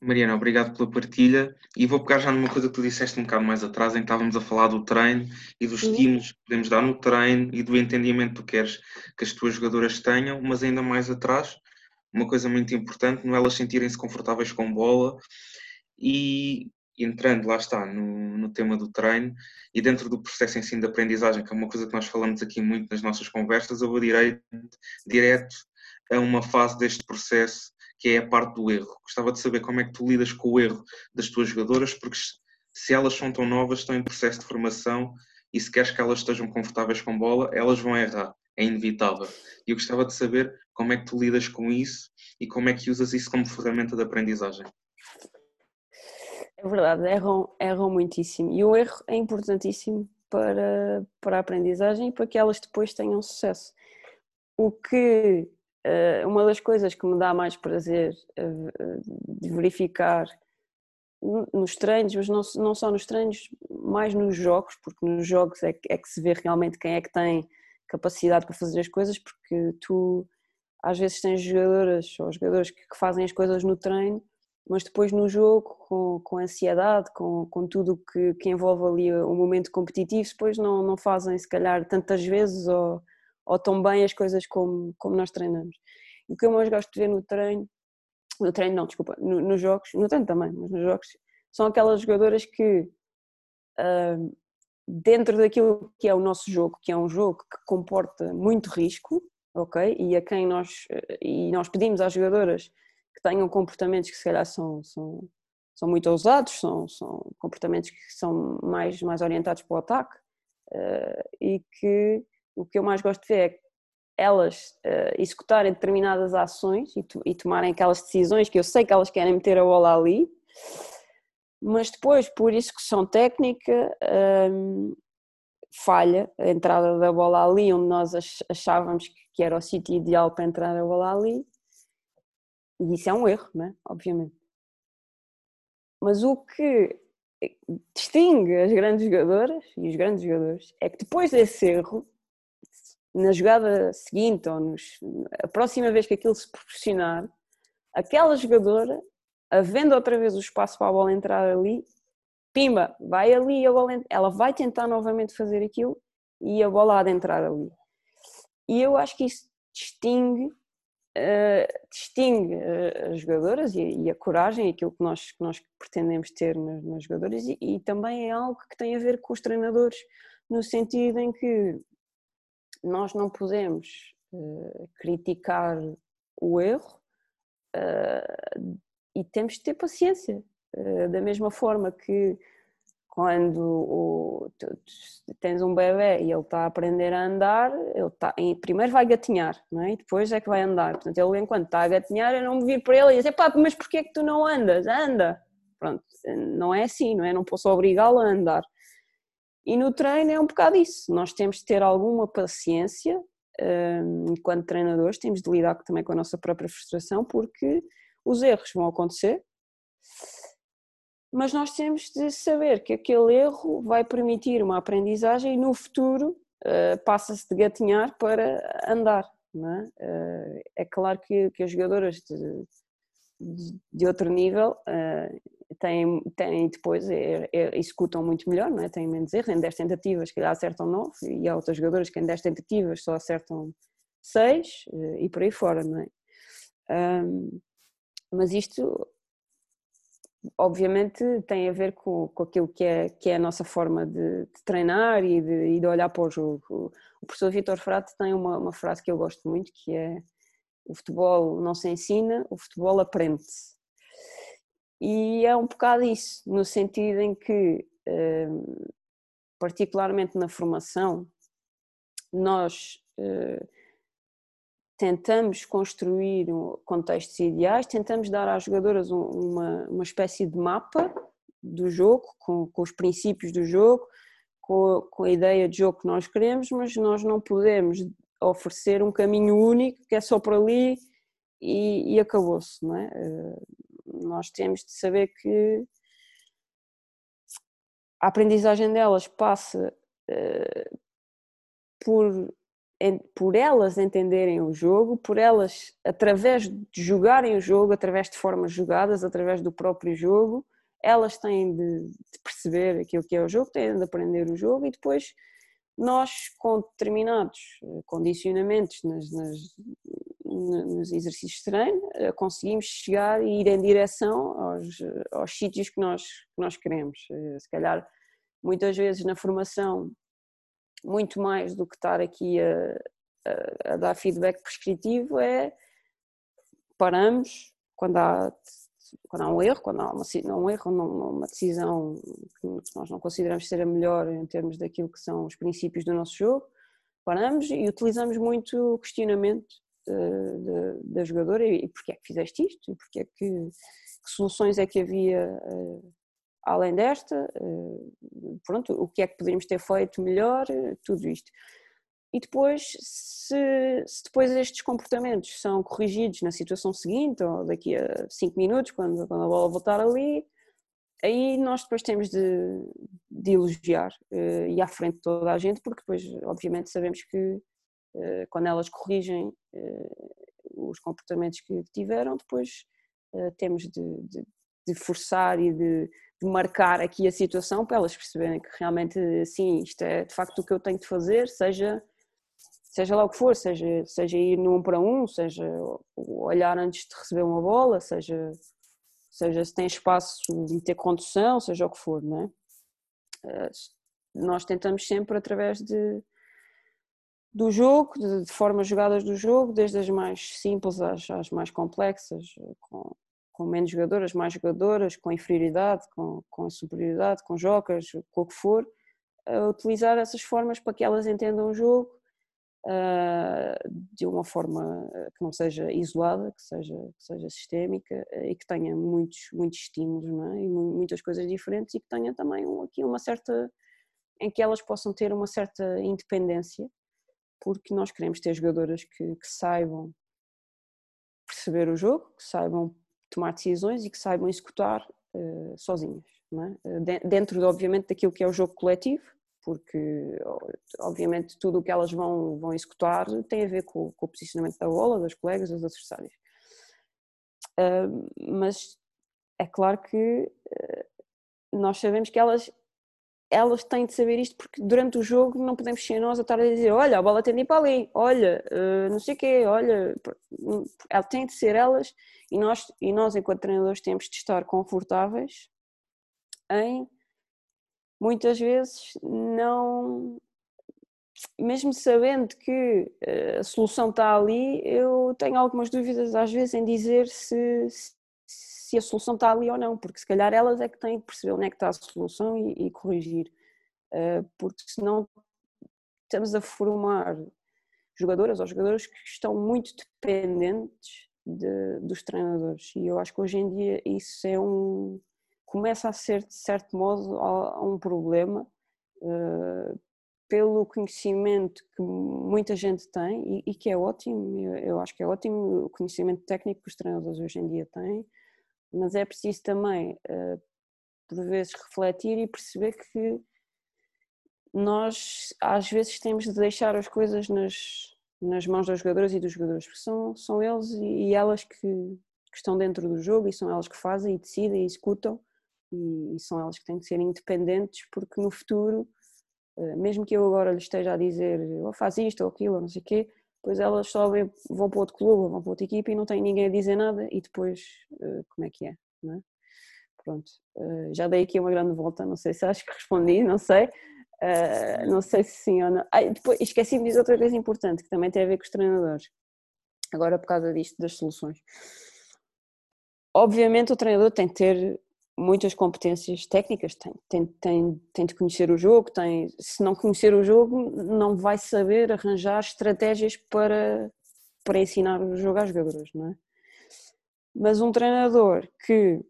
Mariana, obrigado pela partilha. E vou pegar já numa coisa que tu disseste um bocado mais atrás, em que estávamos a falar do treino e dos uhum. estímulos que podemos dar no treino e do entendimento que tu queres que as tuas jogadoras tenham, mas ainda mais atrás, uma coisa muito importante, não elas sentirem-se confortáveis com bola e entrando, lá está, no, no tema do treino e dentro do processo em si de aprendizagem, que é uma coisa que nós falamos aqui muito nas nossas conversas, eu vou direto, direto a uma fase deste processo que é a parte do erro. Gostava de saber como é que tu lidas com o erro das tuas jogadoras, porque se elas são tão novas, estão em processo de formação e se queres que elas estejam confortáveis com bola, elas vão errar. é inevitável. E eu gostava de saber como é que tu lidas com isso e como é que usas isso como ferramenta de aprendizagem. É verdade, erram, erram muitíssimo. E o erro é importantíssimo para, para a aprendizagem e para que elas depois tenham sucesso. O que uma das coisas que me dá mais prazer eh, de verificar nos treinos, mas não, não só nos treinos, mais nos jogos, porque nos jogos é, é que se vê realmente quem é que tem capacidade para fazer as coisas, porque tu às vezes tens jogadoras ou jogadores que, que fazem as coisas no treino, mas depois no jogo, com, com ansiedade, com, com tudo que, que envolve ali o momento competitivo, depois não, não fazem se calhar tantas vezes ou, ou tão bem as coisas como, como nós treinamos. O que eu mais gosto de ver no treino no treino não, desculpa, no, nos jogos, no treino também, mas nos jogos, são aquelas jogadoras que uh, dentro daquilo que é o nosso jogo, que é um jogo que comporta muito risco, ok? E a quem nós, e nós pedimos às jogadoras que tenham comportamentos que se calhar são, são, são muito ousados, são, são comportamentos que são mais, mais orientados para o ataque uh, e que o que eu mais gosto de ver é elas uh, executarem determinadas ações e, e, tomarem aquelas decisões que eu sei que elas querem meter a bola ali, mas depois, por execução técnica, um, falha a entrada da bola ali, onde nós achávamos que era o sítio ideal para entrar a bola ali, e isso é um erro, não é? obviamente. Mas o que distingue as grandes jogadoras e os grandes jogadores é que depois desse erro na jogada seguinte ou nos, a próxima vez que aquilo se proporcionar, aquela jogadora, havendo outra vez o espaço para a bola entrar ali, pimba, vai ali, a bola, ela vai tentar novamente fazer aquilo e a bola há de entrar ali. E eu acho que isso distingue, uh, distingue uh, as jogadoras e, e, a coragem, aquilo que nós, que nós pretendemos ter nas, nas jogadoras, e, e também é algo que tem a ver com os treinadores, no sentido em que nós não podemos uh, criticar o erro uh, e temos de ter paciência. Uh, da mesma forma que quando o, tu, tens um bebê e ele está a aprender a andar, ele tá, primeiro vai gatinhar, não é? e depois é que vai andar. Portanto, ele enquanto está a gatinhar, eu não me vir para ele e dizer, pá, mas porquê é que tu não andas? Anda! Pronto, não é assim, não é? Não posso obrigá-lo a andar. E no treino é um bocado isso, nós temos de ter alguma paciência hum, enquanto treinadores, temos de lidar também com a nossa própria frustração, porque os erros vão acontecer, mas nós temos de saber que aquele erro vai permitir uma aprendizagem e no futuro uh, passa-se de gatinhar para andar. É? Uh, é? claro que, que as jogadoras de, de, de outro nível uh, têm, têm depois, é, é, executam muito melhor, não é? têm menos erros, em 10 tentativas que acertam 9 e há outros jogadores que em 10 tentativas só acertam 6 eh, e por aí fora, não é? Um, mas isto obviamente tem a ver com, com aquilo que é, que é a nossa forma de, de treinar e de, e de, olhar para o jogo. O professor Vitor Frate tem uma, uma frase que eu gosto muito que é o futebol não se ensina, o futebol aprende-se. E é um bocado isso, no sentido em que, hum, particularmente na formação, nós hum, tentamos construir contextos ideais, tentamos dar às jogadoras uma, uma espécie de mapa do jogo, com, com os princípios do jogo, com, com, a ideia de jogo que nós queremos, mas nós não podemos oferecer um caminho único que é só por ali e, e acabou-se, não é? Nós temos de saber que a aprendizagem delas passa uh, por, por elas entenderem o jogo, por elas, através de jogarem o jogo, através de formas jogadas, através do próprio jogo, elas têm de, de perceber aquilo que é o jogo, têm de aprender o jogo e depois nós, com determinados eh, condicionamentos nas, nas, nos exercícios de treino, eh, conseguimos chegar e ir em direção aos, aos sítios que nós, que nós queremos. Eh, se calhar, muitas vezes na formação, muito mais do que estar aqui a, a, a dar feedback prescritivo, é paramos quando há, quando há um erro, quando há uma, um erro, uma decisão que nós não consideramos ser a melhor em termos daquilo que são os princípios do nosso jogo, paramos e utilizamos muito o questionamento da, jogadora e, porque é que fizeste isto, e porque é que, que soluções é que havia uh, além desta, uh, pronto, o que é que poderíamos ter feito melhor, tudo isto. E depois, se, se, depois estes comportamentos são corrigidos na situação seguinte, ou daqui a 5 minutos, quando, quando a bola voltar ali, aí nós depois temos de, de elogiar uh, e à frente de toda a gente, porque depois, obviamente, sabemos que quando elas corrigem uh, os comportamentos que tiveram, depois temos de, de, de, forçar e de, de, marcar aqui a situação para elas perceberem que realmente, sim, isto é de facto o que eu tenho de fazer, seja. Seja lá o que for, seja, seja ir no para um, seja olhar antes de receber uma bola, seja seja se tem espaço de ter condução, seja o que for, não é? Eh, nós tentamos sempre através de do jogo, de, de formas jogadas do jogo, desde as mais simples às, às mais complexas, com, com, menos jogadoras, mais jogadoras, com inferioridade, com, com superioridade, com jogos, com o que for, utilizar essas formas para que elas entendam o jogo uh, de uma forma ah, que não seja isolada, que seja, que seja sistémica uh, e que tenha muitos, muitos estímulos é? e muitas coisas diferentes e que tenha também aqui uma certa. em que elas possam ter uma certa independência, porque nós queremos ter jogadoras que, que saibam perceber o jogo, que saibam tomar decisões e que saibam executar uh, sozinhas, é? dentro, obviamente, daquilo que é o jogo coletivo, porque obviamente tudo o que elas vão, vão executar tem a ver com, com o posicionamento da bola, das colegas, dos adversários. Uh, mas é claro que uh, nós sabemos que elas, elas têm de saber isto porque durante o jogo não podemos ser nós a estar a dizer olha, a bola tem de ir para ali, olha, uh, não sei o quê, olha, ela tem de ser elas e nós, e nós enquanto treinadores temos de estar confortáveis em muitas vezes não. Mesmo sabendo que eh, a solução está ali, eu tenho algumas dúvidas às vezes em dizer se, se a solução está ali ou não, porque se calhar elas é que têm que perceber onde é que está a solução e, e corrigir, eh, porque senão estamos a formar jogadoras ou jogadores que estão muito dependentes de, dos treinadores. E eu acho que hoje em dia isso é um, começa a ser, de certo modo, um problema uh, pelo conhecimento que muita gente tem e, e que é ótimo, eu, eu, acho que é ótimo o conhecimento técnico que os treinadores hoje em dia têm, mas é preciso também, uh, por vezes, refletir e perceber que nós, às vezes, temos de deixar as coisas nas, nas mãos das jogadoras e dos jogadores, porque são, são eles e, elas que, que estão dentro do jogo e são elas que fazem e decidem e executam e, e são elas que têm que ser independentes porque no futuro, eh, mesmo que eu agora lhes esteja a dizer oh, faz isto ou aquilo ou não sei o quê, depois elas sobem, vão para outro clube, vão para outra equipa e não tem ninguém a dizer nada e depois eh, como é que é, é? Pronto, eh, já dei aqui uma grande volta, não sei se acho que respondi, não sei, não sei se sim ou não. Ah, depois esqueci de dizer outra coisa importante que também tem a ver com os treinadores, agora por causa disto das soluções. Obviamente o treinador tem que ter muitas competências técnicas, tem, tem, tem, tem de conhecer o jogo, tem, se não conhecer o jogo não vai saber arranjar estratégias para, para ensinar o jogo às jogadores, não é? Mas um treinador que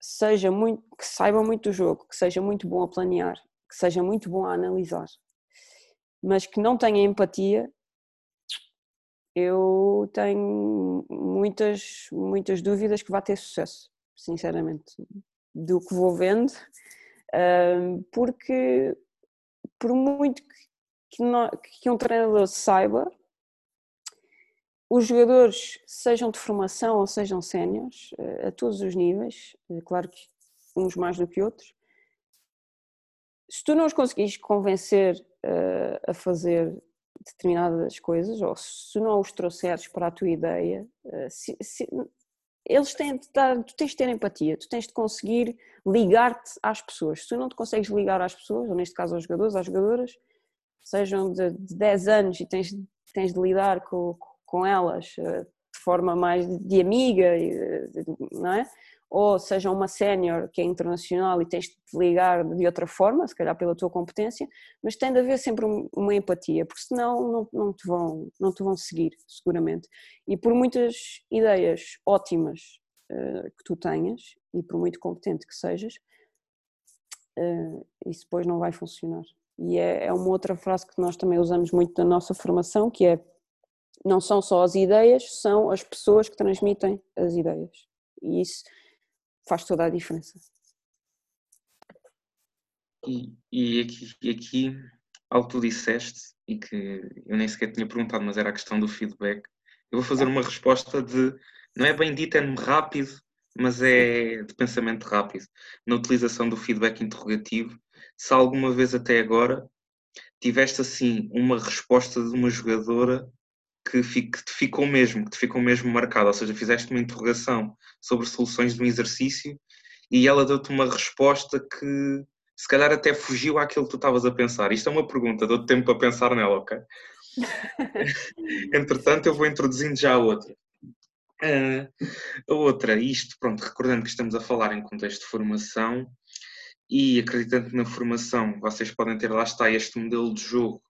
seja muito, que saiba muito do jogo, que seja muito bom a planear, que seja muito bom a analisar, mas que não tenha empatia, eu tenho muitas, muitas dúvidas que vai ter sucesso, sinceramente do que vou vendo, porque por muito que, que um treinador saiba, os jogadores, sejam de formação ou sejam séniores, eh, a todos os níveis, eh, claro que uns mais do que outros, se tu não os conseguires convencer uh, a fazer determinadas coisas, ou se não os trouxeres para a tua ideia, se, se, eles têm de estar, tu tens de ter empatia, tu tens de conseguir ligar-te às pessoas. Se tu não te consegues ligar às pessoas, ou neste caso aos jogadores, às jogadoras, sejam de, de 10 anos e tens, tens de lidar com, com elas eh, de forma mais de amiga, não é? Ou seja uma sénior que é internacional e tens de te ligar de outra forma, se calhar pela tua competência, mas tem de haver sempre uma empatia, porque senão não, não, te, vão, não te vão seguir, seguramente. E por muitas ideias ótimas uh, que tu tenhas, e por muito competente que sejas, uh, isso depois não vai funcionar. E é, é uma outra frase que nós também usamos muito na nossa formação, que é não são só as ideias, são as pessoas que transmitem as ideias. E isso faz toda a diferença. E, e, aqui, e aqui, algo que tu disseste, e que eu nem sequer tinha perguntado, mas era a questão do feedback, eu vou fazer uma resposta de, não é bem dito, é rápido, mas é de pensamento rápido. Na utilização do feedback interrogativo, se alguma vez até agora tiveste assim uma resposta de uma jogadora que, que te ficou mesmo, que te ficou mesmo marcada, ou seja, fizeste uma interrogação sobre soluções de um exercício e ela deu-te uma resposta que se calhar até fugiu àquilo que tu estavas a pensar. Isto é uma pergunta, dou-te tempo para pensar nela, ok? Entretanto, eu vou introduzindo já a outra. Uh, a outra, isto, pronto, recordando que estamos a falar em contexto de formação e acreditando que na formação vocês podem ter, lá está, este modelo de jogo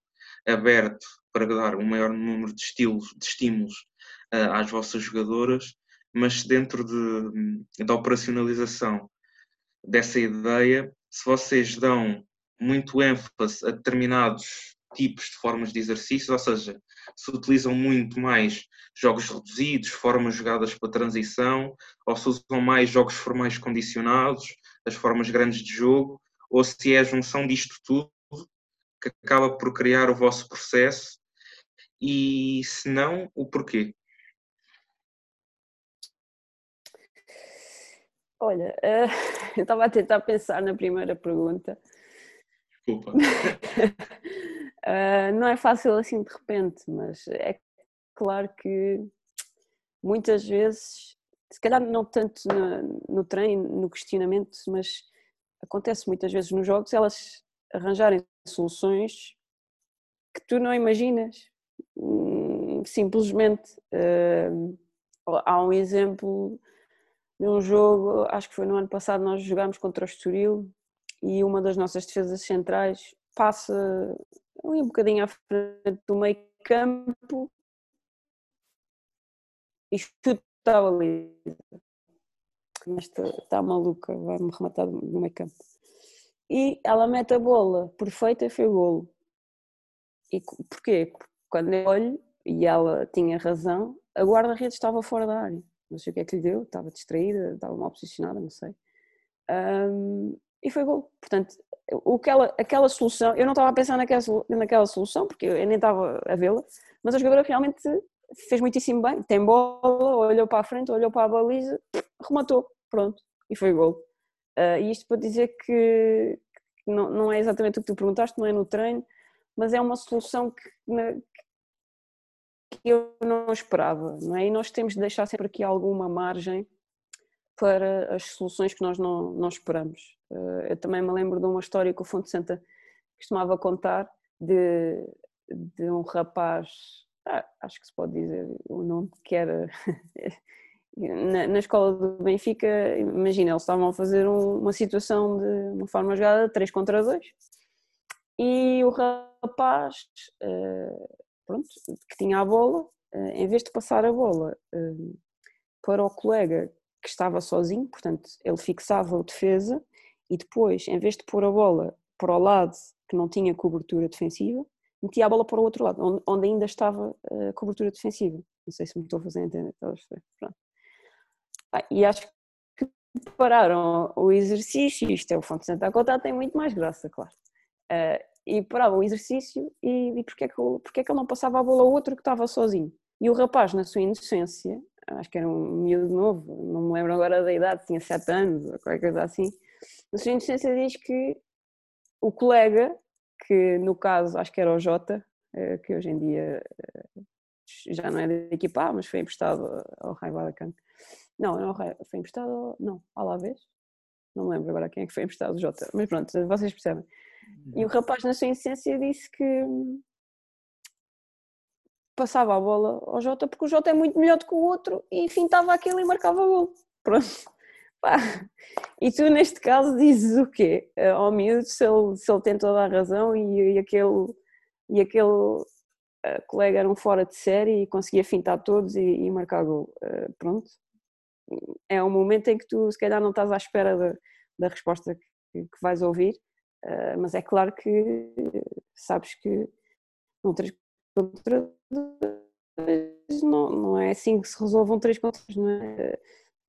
aberto para dar um maior número de estilos, de estímulos uh, às vossas jogadoras, mas dentro de, da operacionalização dessa ideia, se vocês dão muito ênfase a determinados tipos de formas de exercício, ou seja, se utilizam muito mais jogos reduzidos, formas jogadas para transição, ou se usam mais jogos formais condicionados, as formas grandes de jogo, ou se é a junção disto tudo que acaba por criar o vosso processo e se não, o porquê? Olha, uh, eu estava a tentar pensar na primeira pergunta. Desculpa. uh, não é fácil assim de repente, mas é claro que muitas vezes, se calhar não tanto no, no treino, no questionamento, mas acontece muitas vezes nos jogos elas arranjarem soluções que tu não imaginas. Hum, simplesmente uh, há um exemplo de um jogo, acho que foi no ano passado, nós jogámos contra o Estoril e uma das nossas defesas centrais passa ali um bocadinho à frente do meio campo e chuta a baliza. Esta está maluca, vai-me rematar no meio campo. E ela mete a bola perfeita e foi o golo. E porquê? Quando eu olho, e ela tinha razão, a guarda-redes estava fora da área. Não sei o que é que lhe deu, estava distraída, estava mal posicionada, não sei. Um, e foi gol. Portanto, o que ela, aquela solução, eu não estava a pensar naquela, naquela solução, porque eu nem estava a vê-la, mas a jogadora realmente fez muitíssimo bem. Tem bola, olhou para a frente, olhou para a baliza, rematou, pronto, e foi gol. Uh, e isto para dizer que, não, não é exatamente o que tu perguntaste, não é no treino, mas é uma solução que, na, eu não esperava, não é? E nós temos de deixar sempre aqui alguma margem para as soluções que nós não, não esperamos. Eh, eu também me lembro de uma história que o Fonte Santa costumava contar de, de um rapaz, ah, acho que se pode dizer o nome, que era na, na, escola do Benfica, imagina, eles estavam a fazer um, uma situação de uma forma jogada 3 contra 2 e o rapaz, uh, pronto, que tinha a bola, uh, em vez de passar a bola uh, para o colega que estava sozinho, portanto, ele fixava o defesa e depois, em vez de pôr a bola para o lado que não tinha cobertura defensiva, metia a bola para o outro lado, onde, ainda estava a cobertura defensiva. Não sei se me estou a fazer entender. Ah, e acho que pararam o exercício, isto é o Fonte Santa Cota, tem muito mais graça, claro. Uh, e parava o exercício e, e porque, é que, porque é que ele não passava a bola ao outro que estava sozinho? E o rapaz, na sua inocência, acho que era um miúdo novo, não me lembro agora da idade, tinha 7 anos ou qualquer coisa assim, na sua inocência diz que o colega, que no caso acho que era o Jota, eh, que hoje em dia eh, já não é da equipa, mas foi emprestado ao Raio Vallecano. Não, não foi emprestado, não, ao Alavés. Não me lembro agora quem é que foi emprestado o Jota, mas pronto, vocês percebem. E o rapaz, na sua inocência, disse que passava a bola ao Jota porque o Jota é muito melhor do que o outro e fintava aquele e marcava gol. Pronto. Pá, e tu neste caso dizes o quê? Ao miúdo se ele, se ele tem toda a razão e, e aquele, e aquele uh, colega era um fora de série e conseguia fintar todos e, e marcar gol. Uh, pronto. É um momento em que tu se calhar não estás à espera da, da resposta que, que vais ouvir, uh, mas é claro que sabes que não tens contra não, não é assim que se resolvam três contas, não é?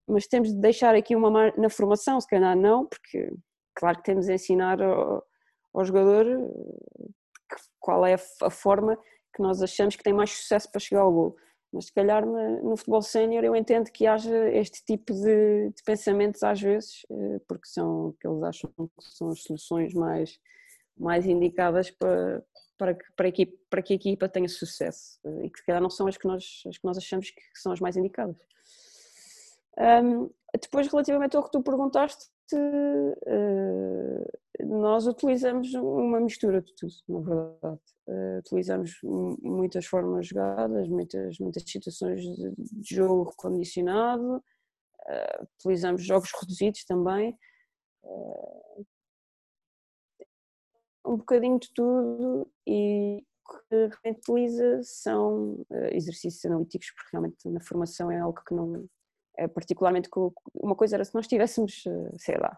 mas temos de deixar aqui uma mar... na formação, se calhar não, porque claro que temos de ensinar ao, ao jogador eh, qual é a, forma que nós achamos que tem mais sucesso para chegar ao gol. Mas se calhar no futebol sénior eu entendo que haja este tipo de, de, pensamentos às vezes, eh, porque são que eles acham que são as soluções mais, mais indicadas para, para, que, para, equipa, para que a equipa tenha sucesso eh, e que se calhar não são as que nós, as que nós achamos que são as mais indicadas. Um, depois, relativamente ao que tu perguntaste, uh, nós utilizamos uma mistura de tudo, na verdade. Uh, utilizamos muitas formas jogadas, muitas, muitas situações de, jogo condicionado, uh, utilizamos jogos reduzidos também. um bocadinho de tudo e que realmente utiliza são exercícios analíticos, porque realmente na formação é algo que não, é particularmente uma coisa era se nós tivéssemos, eh, sei lá,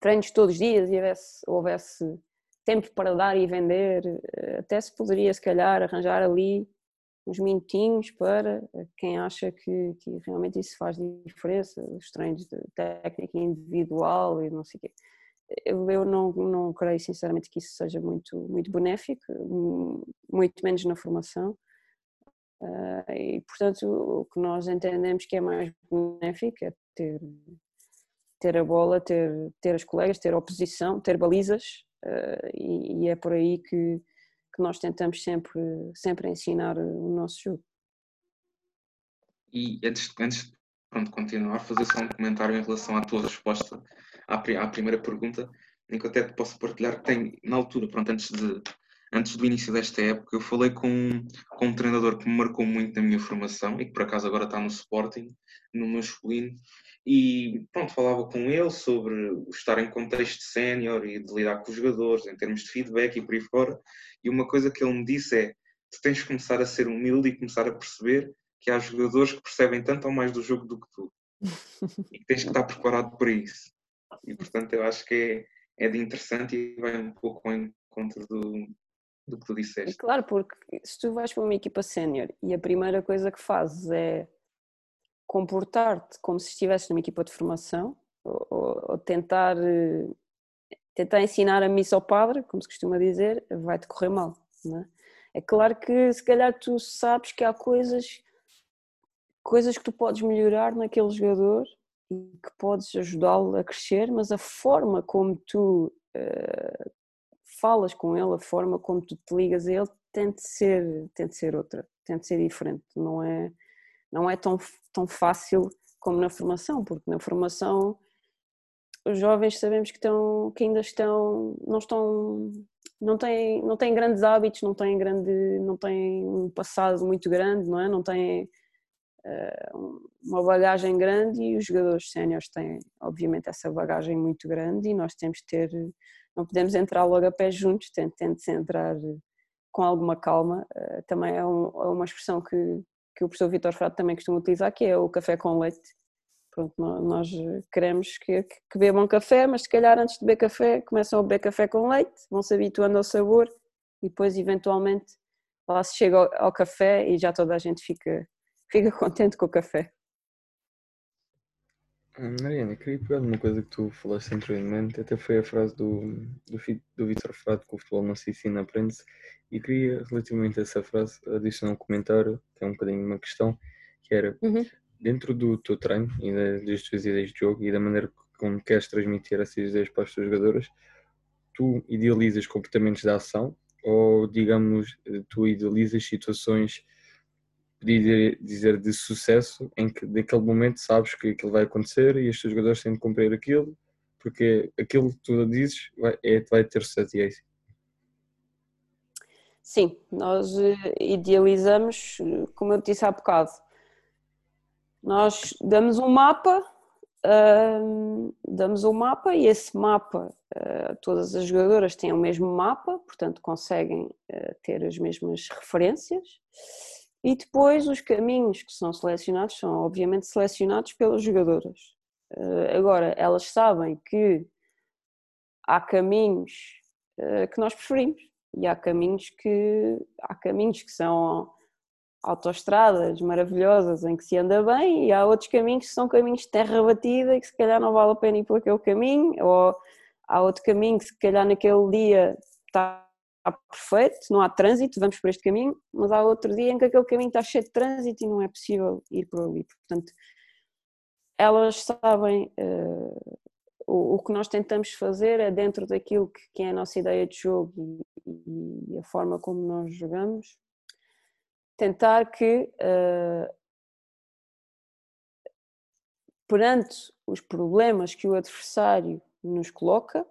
treinos todos os dias e houvesse, houvesse tempo para dar e vender, eh, até se poderia se calhar arranjar ali uns minutinhos para eh, quem acha que, que realmente isso faz diferença, os treinos de técnica individual e não sei o quê. Eu, eu não, não creio sinceramente que isso seja muito, muito benéfico, muito menos na formação. Uh, e, portanto, o que nós entendemos que é mais benéfico é ter, ter a bola, ter, ter as colegas, ter oposição, ter balizas, uh, e, e, é por aí que, que nós tentamos sempre, sempre ensinar o nosso jogo. E antes, antes de continuar, fazer só um comentário em relação à tua resposta à, à primeira pergunta, em que até te posso partilhar que tem, na altura, pronto, antes de antes do início desta época, eu falei com, com um treinador que me marcou muito na minha formação e que por acaso agora está no Sporting, no masculino, e pronto, falava com ele sobre estar em contexto sénior e de lidar com os jogadores, em termos de feedback e por aí fora, e uma coisa que ele me disse é, tu tens de começar a ser humilde e começar a perceber que há jogadores que percebem tanto ou mais do jogo do que tu, e tens que estar preparado para isso. E portanto eu acho que é, é de interessante e vai um pouco em conta do, do que tu disseste. Claro, porque se tu vais para uma equipa sénior e a primeira coisa que fazes é comportar-te como se estivesse numa equipa de formação ou, ou, tentar, tentar ensinar a missa ao padre, como se costuma dizer, vai-te correr mal. É? é claro que se calhar tu sabes que há coisas, coisas que tu podes melhorar naquele jogador e que podes ajudá-lo a crescer, mas a forma como tu uh, falas com ele, a forma como tu te ligas a ele, tem de ser, tem de ser outra, tem de ser diferente. Não é, não é tão, tão fácil como na formação, porque na formação os jovens sabemos que, estão, que ainda estão, não estão, não têm, não têm grandes hábitos, não têm, grande, não têm um passado muito grande, não é? Não têm uh, uma bagagem grande e os jogadores séniores têm, obviamente, essa bagagem muito grande e nós temos de ter não podemos entrar logo a pé juntos, tente-se entrar com alguma calma. Eh, também é, é uma expressão que, que o professor Vitor Frado também costuma utilizar, que é o café com leite. Pronto, nós queremos que, que bebam café, mas se calhar antes de beber café começam a beber café com leite, vão se habituando ao sabor e depois eventualmente lá se chega ao, ao café e já toda a gente fica, fica contente com o café. Mariana, queria pegar numa coisa que tu falaste anteriormente, até foi a frase do, do, do Vitor Frado que o futebol não se ensina, aprende-se, e queria, relativamente a essa frase, adicionar um comentário, que é um bocadinho uma questão, que era, uhum. dentro do teu treino e das tuas ideias de jogo e da maneira como queres transmitir essas ideias para as tuas jogadoras, tu idealizas comportamentos de ação ou, digamos, tu idealizas situações podia dizer de sucesso em que daquele momento sabes que aquilo vai acontecer e os teus jogadores têm de cumprir aquilo porque aquilo que tu dizes vai, é, vai ter sucesso e é isso. Sim, nós eh, idealizamos, como eu disse há bocado, nós damos um mapa damos um mapa e esse mapa, uh, todas as jogadoras têm o mesmo mapa, portanto conseguem uh, ter as mesmas referências. E depois os caminhos que são selecionados são obviamente selecionados pelas jogadoras. agora, elas sabem que há caminhos que nós preferimos e há caminhos que há caminhos que são autoestradas maravilhosas em que se anda bem e há outros caminhos que são caminhos de terra batida e que se calhar não vale a pena ir por aquele caminho ou há outro caminho que se calhar naquele dia está perfeito, não há trânsito, vamos por este caminho, mas há outro dia em que aquele caminho está cheio de trânsito e não é possível ir por ali. Portanto, elas sabem uh, o, o, que nós tentamos fazer é dentro daquilo que, que é a nossa ideia de jogo e, e a forma como nós jogamos, tentar que, uh, perante os problemas que o adversário nos coloca,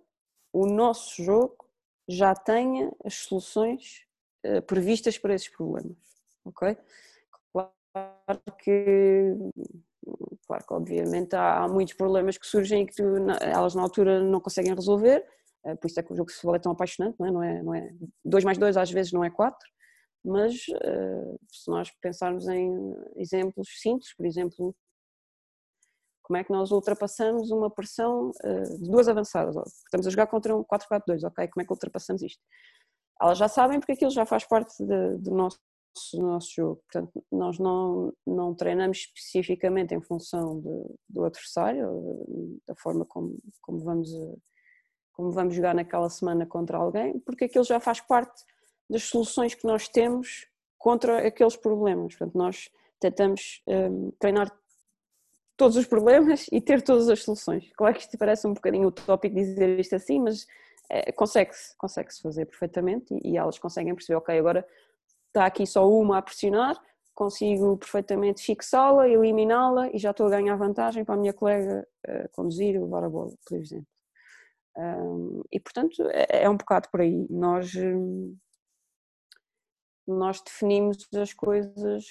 o nosso jogo já tenha as soluções uh, previstas para esses problemas, ok? Claro que, claro que obviamente há, há muitos problemas que surgem e que tu, elas na altura não conseguem resolver, uh, por isso é que o jogo de futebol é tão apaixonante, não é? Não é, não é 2 mais 2 às vezes não é 4, mas uh, se nós pensarmos em exemplos simples, por exemplo, como é que nós ultrapassamos uma pressão uh, de duas avançadas? Estamos a jogar contra um 4-4-2, ok? Como é que ultrapassamos isto? Elas já sabem porque aquilo já faz parte de, do, nosso, do nosso jogo. Portanto, nós não, não treinamos especificamente em função de, do adversário, da forma como, como, vamos, como vamos jogar naquela semana contra alguém, porque aquilo já faz parte das soluções que nós temos contra aqueles problemas. Portanto, nós tentamos um, treinar todos os problemas e ter todas as soluções. Claro que isto parece um bocadinho utópico dizer isto assim, mas é, consegue-se consegue -se fazer perfeitamente e, e, elas conseguem perceber, ok, agora está aqui só uma a pressionar, consigo perfeitamente fixá-la, eliminá-la e já estou a ganhar vantagem para a minha colega uh, conduzir e levar por exemplo. Um, e portanto é, é, um bocado por aí. Nós, hum, nós definimos as coisas.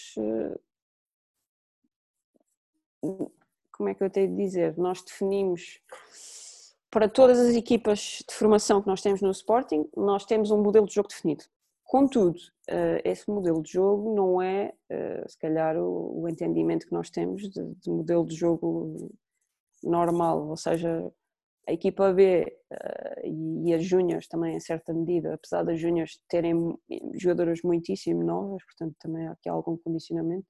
Eh, como é que eu tenho de dizer? Nós definimos para todas as equipas de formação que nós temos no Sporting, nós temos um modelo de jogo definido. Contudo, eh, esse modelo de jogo não é, eh, se calhar, o entendimento que nós temos de, modelo de jogo normal, ou seja, a equipa B uh, e as Júniors também, em certa medida, apesar das Júniors terem jogadoras muitíssimo novas, portanto também há aqui algum condicionamento,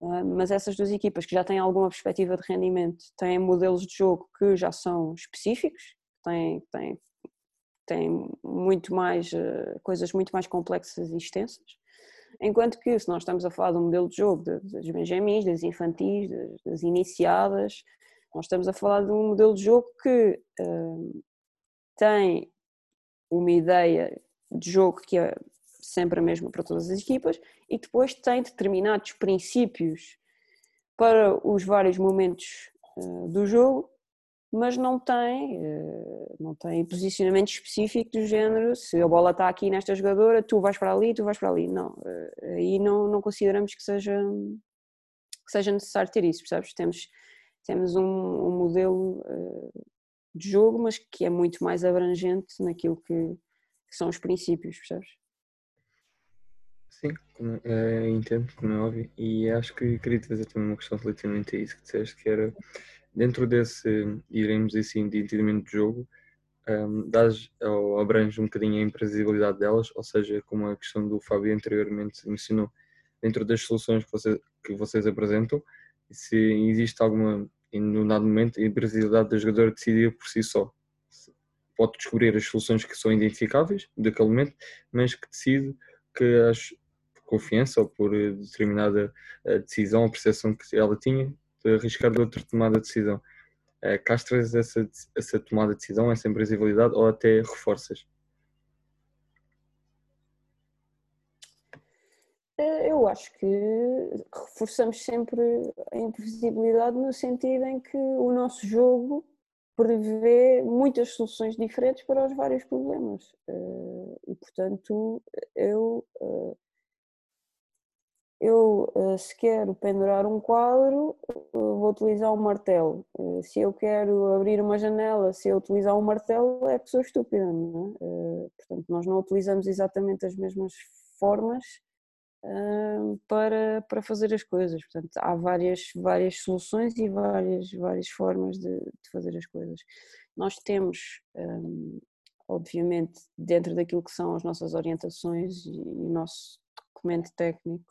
mas essas duas equipas que já têm alguma perspectiva de rendimento têm modelos de jogo que já são específicos, têm, têm, têm muito mais, uh, coisas muito mais complexas e extensas, enquanto que se nós estamos a falar de um modelo de jogo das benjamins, das infantis, das, das iniciadas, nós estamos a falar de um modelo de jogo que uh, tem uma ideia de jogo que é sempre a mesma para todas as equipas e depois tem determinados princípios para os vários momentos uh, do jogo, mas não tem, uh, não tem posicionamento específico do género, se a bola está aqui nesta jogadora, tu vais para ali, tu vais para ali. Não, uh, aí não, não consideramos que seja, que seja necessário ter isso, percebes? Temos temos um, um modelo de jogo, mas que é muito mais abrangente naquilo que, que são os princípios, percebes? Sim, é, entendo, como é óbvio, e acho que queria trazer também uma questão relativamente a isso que disseste, que era dentro desse, iremos assim, de entendimento de jogo, um, dás ou abrange um bocadinho a imprevisibilidade delas, ou seja, como a questão do Fábio anteriormente mencionou, dentro das soluções que, você, que vocês apresentam, se existe alguma e no dado momento a imprevisibilidade do jogador decidir por si só. Pode descobrir as soluções que são identificáveis daquele momento, mas que decide por confiança ou por determinada eh, decisão ou percepção que ela tinha de arriscar de outra tomada de decisão. Eh, castras essa, essa tomada de decisão, essa imprevisibilidade ou até reforças? Eh, eu acho que reforçamos sempre a imprevisibilidade no sentido em que o nosso jogo prevê muitas soluções diferentes para os vários problemas. Eh, e, portanto, eu, eh, eu se quero pendurar um quadro, vou utilizar um martelo. Se eu quero abrir uma janela, se eu utilizar um martelo, é pessoa estúpida, não é? Portanto, nós não utilizamos exatamente as mesmas formas para, para fazer as coisas. Portanto, há várias, várias soluções e várias, várias formas de, de fazer as coisas. Nós temos, obviamente, dentro daquilo que são as nossas orientações e o nosso documento técnico,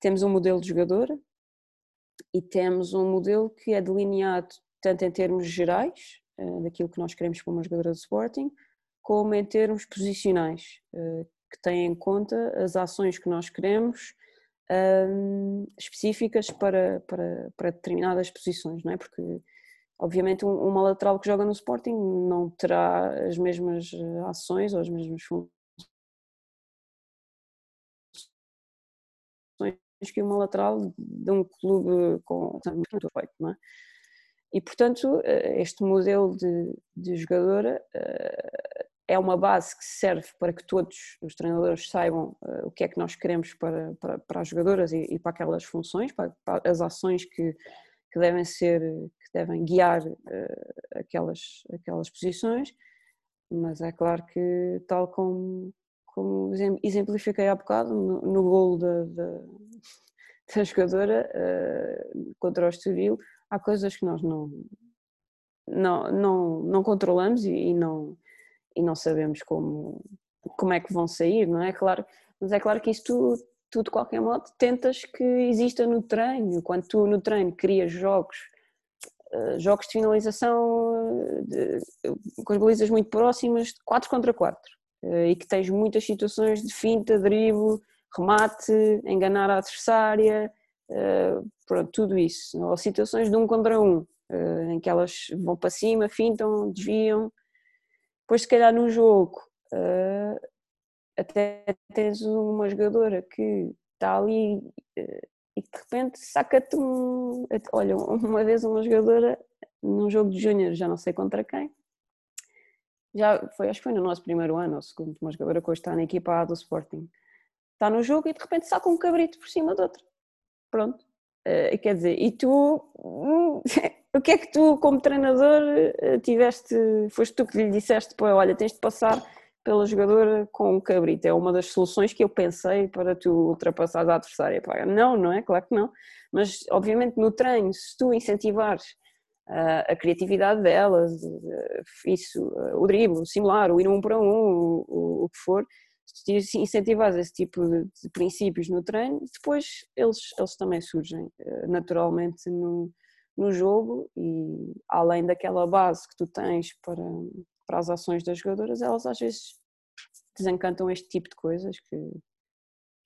temos um modelo de jogador e temos um modelo que é delineado tanto em termos gerais, ah, daquilo que nós queremos para uma jogadora de Sporting, como em termos posicionais, ah, que tem em conta as ações que nós queremos um, específicas para, para, para, determinadas posições, não é? Porque, obviamente, um, uma lateral que joga no Sporting não terá as mesmas ações ou as mesmas funções que uma lateral de um clube com muito feito, não é? E, portanto, eh, este modelo de, de jogadora eh, é uma base que serve para que todos os treinadores saibam uh, o que é que nós queremos para, para, para as jogadoras e, e, para aquelas funções, para, para as ações que, que, devem ser, que devem guiar uh, aquelas, aquelas posições, mas é claro que tal como, como exemplifiquei há bocado no, no golo da, da, da jogadora uh, contra o Estoril, há coisas que nós não, não, não, não controlamos e, e não e não sabemos como, como é que vão sair, não é? Claro, mas é claro que isto tu, tu de qualquer modo tentas que exista no treino, quando tu no treino crias jogos, eh, jogos de finalização eh, de, com as balizas muito próximas, de 4 contra 4, eh, e que tens muitas situações de finta, drible, remate, enganar a adversária, pronto, tudo isso, ou situações de um contra um, em que elas vão para cima, fintam, desviam, depois, se calhar, no jogo, uh, até tens uma jogadora que está ali uh, e de repente saca-te um. Olha, uma vez uma jogadora num jogo de júnior, já não sei contra quem, já foi, acho que foi no nosso primeiro ano ou segundo, uma jogadora que hoje está na equipa A do Sporting. Está no jogo e de repente saca um cabrito por cima de outro. Pronto. Uh, quer dizer, e tu o que é que tu, como treinador, eh, tiveste, foste tu que lhe disseste, pô, olha, tens de passar pela jogadora com o cabrito, é uma das soluções que eu pensei para tu ultrapassar a adversária. Pá, não, não é? Claro que não. Mas, obviamente, no treino, se tu incentivares uh, a criatividade delas, uh, isso, o drible, o simular, o ir um para um, o, o, o que for, se tu incentivares esse tipo de, de, princípios no treino, depois eles, eles também surgem naturalmente no, no jogo e além daquela base que tu tens para, para as ações das jogadoras, elas às vezes desencantam este tipo de coisas que,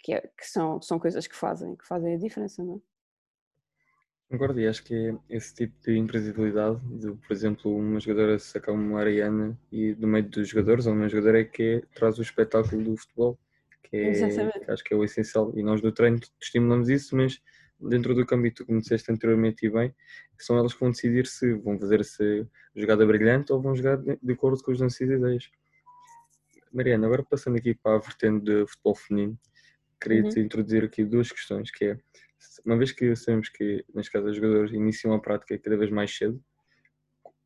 que, é, que são, são coisas que fazem, que fazem a diferença, não é? Concordo, e acho que é esse tipo de imprevisibilidade, de, por exemplo, uma jogadora sacar uma Ariana e do meio dos jogadores, ou uma jogadora é que é, traz o espetáculo do futebol, que, é, que acho que é o essencial. E nós do treino estimulamos isso, mas dentro do campo, e tu disseste anteriormente e bem, são elas que vão decidir se vão fazer essa jogada brilhante ou vão jogar de acordo com as nossas ideias. Mariana, agora passando aqui para a vertente de futebol feminino, queria-te uhum. introduzir aqui duas questões, que é, uma vez que sabemos que, neste caso, os jogadores iniciam a prática cada vez mais cedo,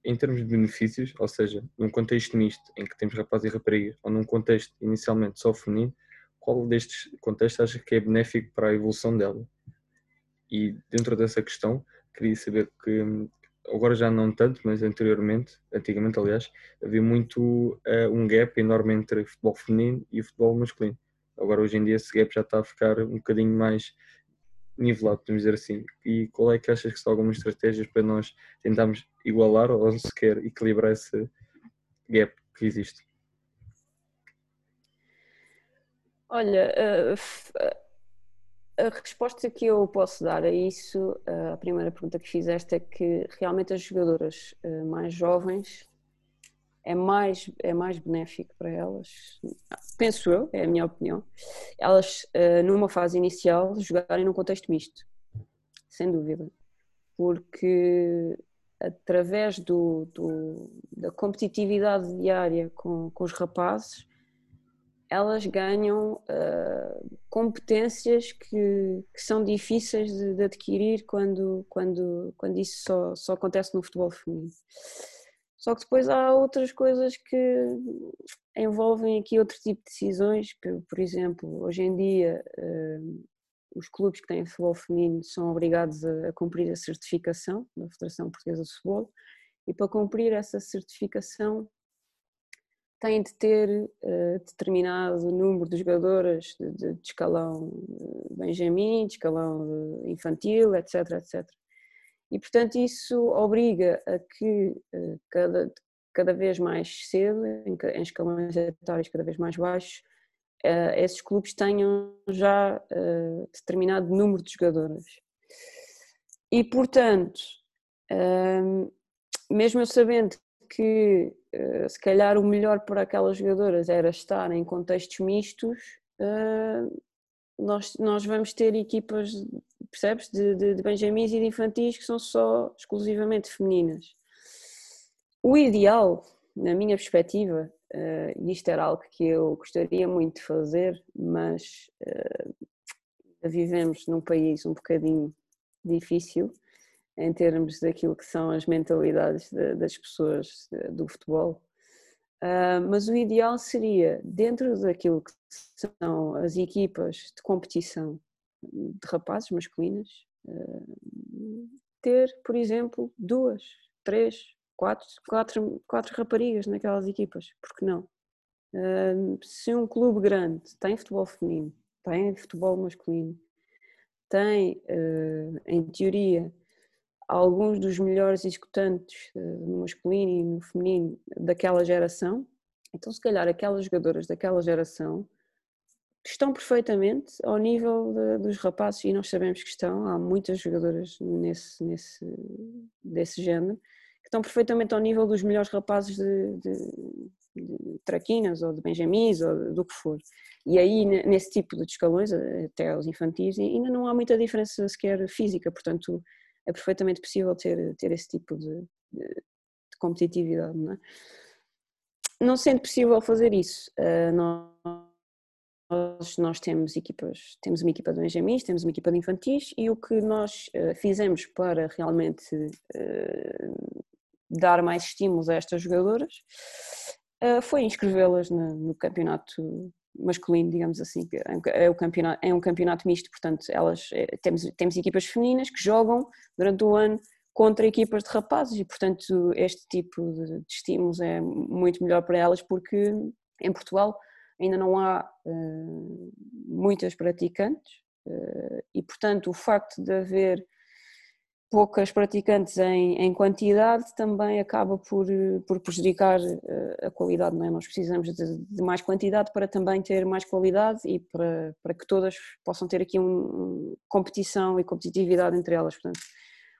em termos de benefícios, ou seja, num contexto misto, em que temos rapaz e rapariga, ou num contexto inicialmente só feminino, qual destes contextos acha que é benéfico para a evolução dela? E dentro dessa questão, queria saber que, agora já não tanto, mas anteriormente, antigamente aliás, havia muito uh, um gap enorme entre futebol feminino e futebol masculino. Agora hoje em dia esse gap já está a ficar um bocadinho mais nivelado, podemos dizer assim. E qual é que achas que são algumas estratégias para nós tentarmos igualar ou sequer equilibrar esse gap que existe? Olha, uh, a resposta que eu posso dar a isso, a primeira pergunta que fizeste é que realmente as jogadoras eh, mais jovens é mais, é mais benéfico para elas, penso eu, é a minha opinião, elas eh, numa fase inicial jogarem num contexto misto, sem dúvida, porque através do, do da competitividade diária com, com os rapazes elas ganham uh, competências que, que, são difíceis de, de, adquirir quando, quando, quando isso só, só acontece no futebol feminino. Só que depois há outras coisas que envolvem aqui outro tipo de decisões, por, por exemplo, hoje em dia uh, os clubes que têm futebol feminino são obrigados a, a, cumprir a certificação da Federação Portuguesa de Futebol e para cumprir essa certificação têm de ter uh, determinado número de jogadoras de, de, de escalão Benjamin, de escalão infantil, etc, etc. E, portanto, isso obriga a que uh, cada, cada vez mais cedo, em, em escalões etários cada vez mais baixos, uh, esses clubes tenham já determinado número de jogadoras. E, portanto, mesmo eu sabendo que se calhar o melhor para aquelas jogadoras era estar em contextos mistos, nós, nós vamos ter equipas, percebes, de, de, de benjamins e de infantis que são só exclusivamente femininas. O ideal, na minha perspectiva, Uh, isto era algo que eu gostaria muito de fazer, mas vivemos num país um bocadinho difícil em termos daquilo que são as mentalidades de, das pessoas de, do futebol. Uh, mas o ideal seria, dentro daquilo que são as equipas de competição de rapazes masculinas, ter, por exemplo, duas, três, quatro, quatro, quatro raparigas naquelas equipas, porque não? Uh, se um clube grande tem futebol feminino, tem futebol masculino, tem, uh, em teoria, alguns dos melhores executantes uh, no masculino e no feminino daquela geração, então se calhar aquelas jogadoras daquela geração estão perfeitamente ao nível de, dos rapazes e nós sabemos que estão, há muitas jogadoras nesse, nesse, desse género estão perfeitamente ao nível dos melhores rapazes de, de, de traquinas ou de benjamins ou do que for. E aí, nesse tipo de escalões, até aos infantis, ainda não há muita diferença sequer física, portanto, é perfeitamente possível ter, ter esse tipo de, de competitividade. Não, é? não sendo possível fazer isso, eh, nós nós, temos equipas, temos uma equipa de benjamins, temos uma equipa de infantis e o que nós uh, fizemos para realmente uh, dar mais estímulos a estas jogadoras uh, foi inscrevê-las no, no, campeonato masculino, digamos assim, é, é, o campeonato, é um campeonato misto, portanto elas é, temos, temos equipas femininas que jogam durante o ano contra equipas de rapazes e portanto este tipo de, de estímulos é muito melhor para elas porque em Portugal ainda não há uh, muitas praticantes uh, e portanto o facto de haver poucas praticantes em, em quantidade também acaba por, por prejudicar eh, a qualidade, não é? Nós precisamos de, de, mais quantidade para também ter mais qualidade e para, para que todas possam ter aqui um, competição e competitividade entre elas, portanto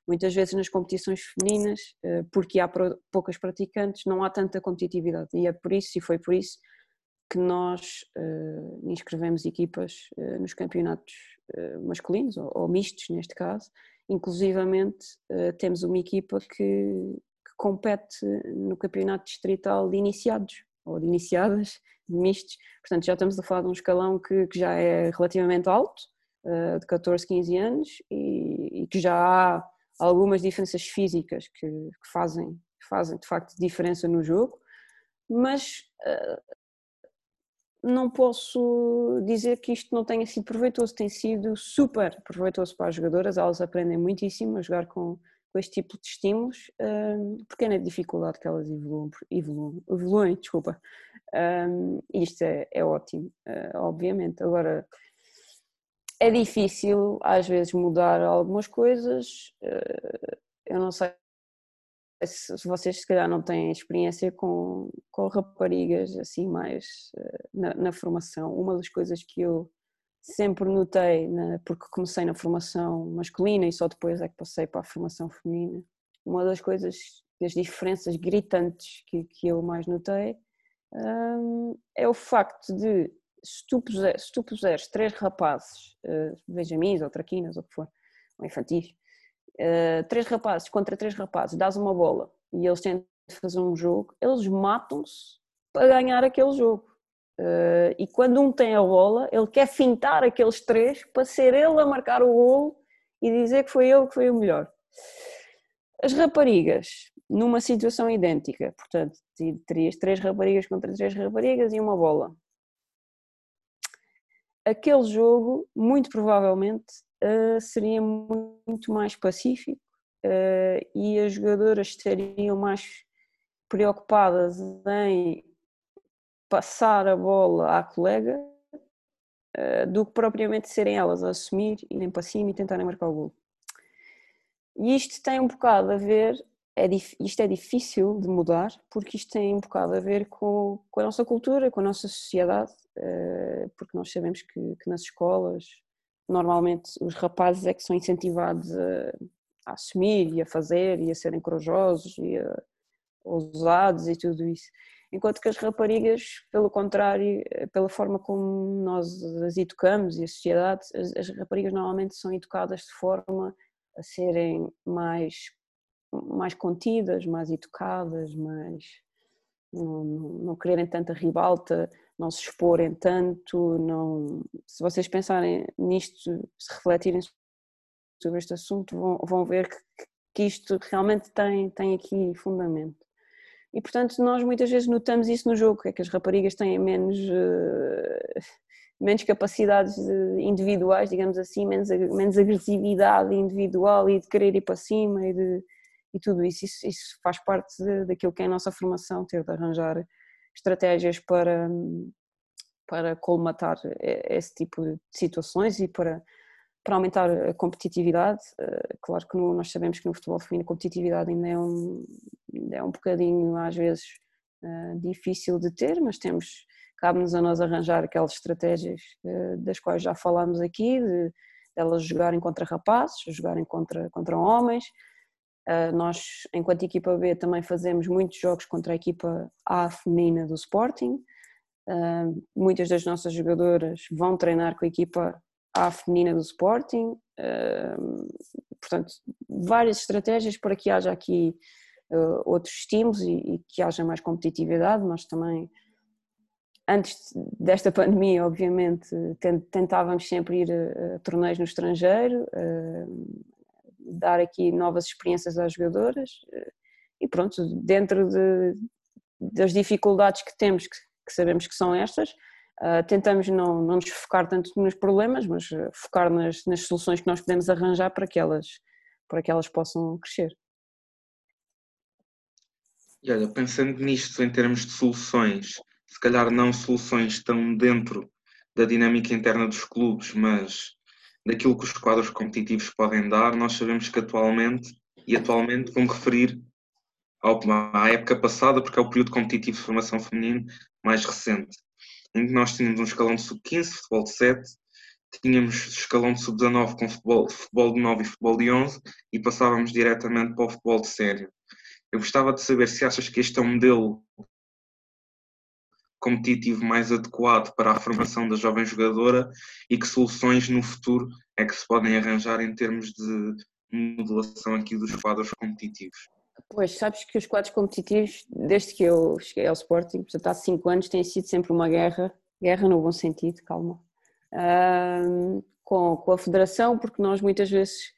muitas vezes nas competições femininas, eh, porque há poucas praticantes, não há tanta competitividade e é por isso, e foi por isso que nós inscrevemos equipas nos campeonatos masculinos, ou, mistos neste caso, inclusivamente uh, temos uma equipa que, que, compete no campeonato distrital de iniciados ou de iniciadas, de mistos, portanto já estamos a falar de um escalão que, que já é relativamente alto, uh, de 14, 15 anos e, e, que já há algumas diferenças físicas que, que fazem, fazem de facto diferença no jogo, mas uh, não posso dizer que isto não tenha sido proveitoso, tem sido super proveitoso para as jogadoras, elas aprendem muitíssimo a jogar com, com este tipo de estímulos, um, é dificuldade que elas evoluem, evoluem, evoluem desculpa. Um, isto é, é ótimo, uh, obviamente. Agora, é difícil às vezes mudar algumas coisas, uh, eu não sei se vocês se calhar não têm experiência com, com raparigas assim mais eh, na, na formação, uma das coisas que eu sempre notei, na, porque comecei na formação masculina e só depois é que passei para a formação feminina, uma das coisas, das diferenças gritantes que, que eu mais notei hum, é o facto de se tu, puser, se tu puseres três rapazes, uh, benjamins ou traquinas ou o que for, ou infantis, uh, três rapazes contra três rapazes, dás uma bola e eles tentam fazer um jogo, eles matam-se para ganhar aquele jogo. Uh, e quando um tem a bola, ele quer fintar aqueles três para ser ele a marcar o golo e dizer que foi ele que foi o melhor. As raparigas, numa situação idêntica, portanto, terias três raparigas contra três raparigas e uma bola. Aquele jogo, muito provavelmente, uh, seria muito mais pacífico uh, e as jogadoras estariam mais preocupadas em passar a bola à colega uh, do que propriamente serem elas a assumir, irem para cima e tentarem marcar o gol. E isto tem um bocado a ver, é, isto é difícil de mudar, porque isto tem um bocado a ver com, com a nossa cultura, com a nossa sociedade, porque nós sabemos que, que, nas escolas normalmente os rapazes é que são incentivados a, a assumir e a fazer e a serem corajosos e a, ousados e tudo isso. Enquanto que as raparigas, pelo contrário, eh, pela forma como nós as educamos e a sociedade, as, as raparigas normalmente são educadas de forma a serem mais, mais contidas, mais educadas, mais não, não quererem tanta ribalta, não se exporem tanto, não, se vocês pensarem nisto, se refletirem sobre este assunto, vão, vão ver que, que isto realmente tem, tem aqui fundamento. E portanto nós muitas vezes notamos isso no jogo, é que as raparigas têm menos, uh, menos capacidades individuais, digamos assim, menos, menos agressividade individual e de querer ir para cima e, de, e tudo isso. isso. isso. faz parte de, daquilo que é a nossa formação, ter de arranjar estratégias para, para colmatar esse tipo de situações e para para aumentar a competitividade. Eh, claro que no, nós sabemos que no futebol feminino a competitividade ainda é um, ainda é um bocadinho, às vezes, uh, difícil de ter, mas temos, cabe-nos a nós arranjar aquelas estratégias das quais já falámos aqui, de, elas jogarem contra rapazes, jogarem contra, contra homens. Uh, nós, enquanto equipa B, também fazemos muitos jogos contra a equipa A feminina do Sporting. muitas das nossas jogadoras vão treinar com a equipa à feminina do Sporting, portanto, várias estratégias para que haja aqui outros estímulos e, que haja mais competitividade. Nós também, antes desta pandemia, obviamente, tentávamos sempre ir a, a torneios no estrangeiro, dar aqui novas experiências às jogadoras uh, e pronto, dentro de, das dificuldades que temos, que, que sabemos que são estas, Uh, tentamos não, não nos focar tanto nos problemas, mas uh, focar nas, nas, soluções que nós podemos arranjar para que elas, para que elas possam crescer. E olha, pensando nisto em termos de soluções, se calhar não soluções tão dentro da dinâmica interna dos clubes, mas daquilo que os quadros competitivos podem dar, nós sabemos que atualmente, e atualmente vou-me referir ao, à época passada, porque é o período competitivo de formação feminino mais recente em que nós tínhamos um escalão de sub-15, futebol de 7, tínhamos escalão de sub-19 com futebol, futebol de 9 e futebol de 11 e passávamos diretamente para o futebol de sério. Eu gostava de saber se achas que este é um modelo competitivo mais adequado para a formação da jovem jogadora e que soluções no futuro é que se podem arranjar em termos de modelação aqui dos quadros competitivos. Pois, sabes que os quadros competitivos, desde que eu cheguei ao Sporting, portanto há 5 anos, tem sido sempre uma guerra, guerra no bom sentido, calma, com, com a Federação, porque nós muitas vezes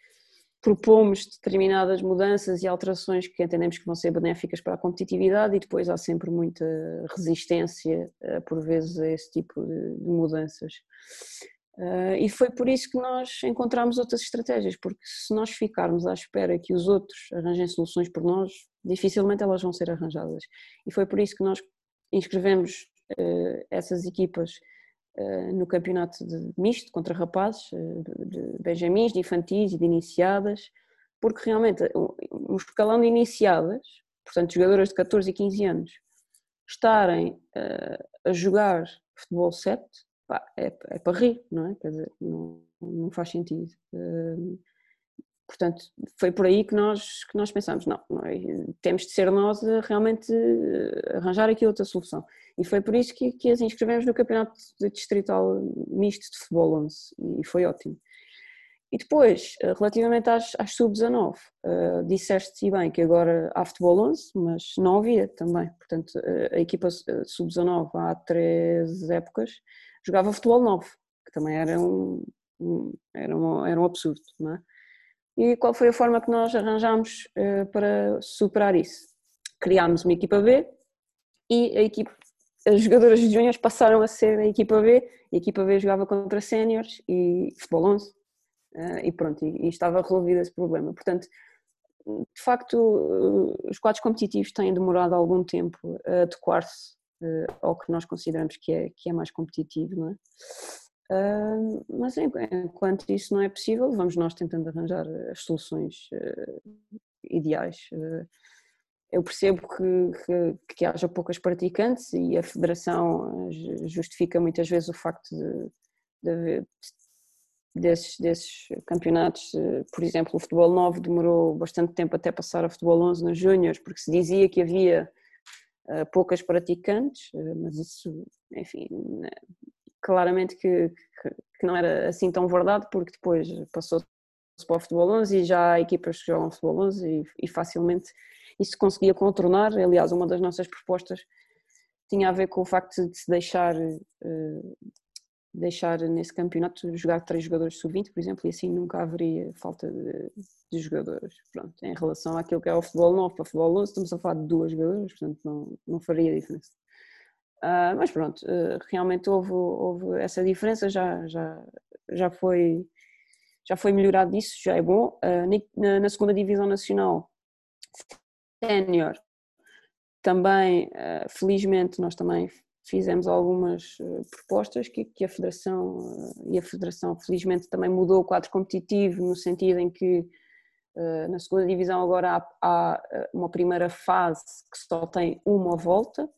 propomos determinadas mudanças e alterações que entendemos que vão ser benéficas para a competitividade e depois há sempre muita resistência, eh, por vezes, a esse tipo de, mudanças. Uh, e foi por isso que nós encontramos outras estratégias, porque se nós ficarmos à espera que os outros arranjem soluções por nós, dificilmente elas vão ser arranjadas. E foi por isso que nós inscrevemos uh, essas equipas no campeonato de misto contra rapazes, de benjamins, de infantis e de iniciadas, porque realmente um escalão de iniciadas, portanto jogadoras de 14 e 15 anos, estarem a jogar futebol 7 pá, é, é, para rir, não é? Quer dizer, não, não faz sentido. Portanto, foi por aí que nós, que nós pensamos, não, nós temos de ser nós realmente eh, arranjar aqui outra solução. E foi por isso que, que as inscrevemos no Campeonato Distrital Misto de Futebol 11 e foi ótimo. E depois, eh, relativamente às, às sub-19, uh, disseste bem que agora há futebol 11, mas não havia também. Portanto, a equipa sub-19 há três épocas jogava futebol 9, que também era um, um, era um, era um absurdo, não é? E qual foi a forma que nós arranjámos uh, para superar isso? Criámos uma equipa B e a equipa, as jogadoras de juniors passaram a ser a equipa B, a equipa B jogava contra séniores e futebol 11 uh, eh, e pronto, e, estava resolvido esse problema. Portanto, de facto, uh, os quadros competitivos têm demorado algum tempo a adequar-se ao que nós consideramos que é, que é mais competitivo, não é? Mas enquanto isso não é possível, vamos nós tentando arranjar as soluções uh, ideais. Uh, eu percebo que, que, que, haja poucas praticantes e a Federação justifica muitas vezes o facto de, de desses, desses campeonatos, por exemplo, o futebol 9 demorou bastante tempo até passar a futebol 11 nos júniores, porque se dizia que havia poucas praticantes, mas isso, enfim, claramente que, que, que, não era assim tão verdade, porque depois passou-se para o futebol 11 e já há equipas que jogam futebol 11 e, e facilmente isso conseguia contornar. Aliás, uma das nossas propostas tinha a ver com o facto de se deixar, uh, deixar nesse campeonato jogar três jogadores sub-20, por exemplo, e assim nunca haveria falta de, de, jogadores. Pronto, em relação àquilo que é o futebol 9 para o futebol 11, estamos a falar de duas jogadoras, portanto não, não faria diferença. Uh, mas pronto, uh, realmente houve, houve essa diferença, já, já, já, foi, já foi melhorado isso, já é bom. Uh, na, na, segunda divisão nacional, sénior, também, felizmente, nós também fizemos algumas propostas que, que a Federação, e a Federação felizmente também mudou o quadro competitivo no sentido em que na segunda divisão agora há, há uma primeira fase que só tem uma volta,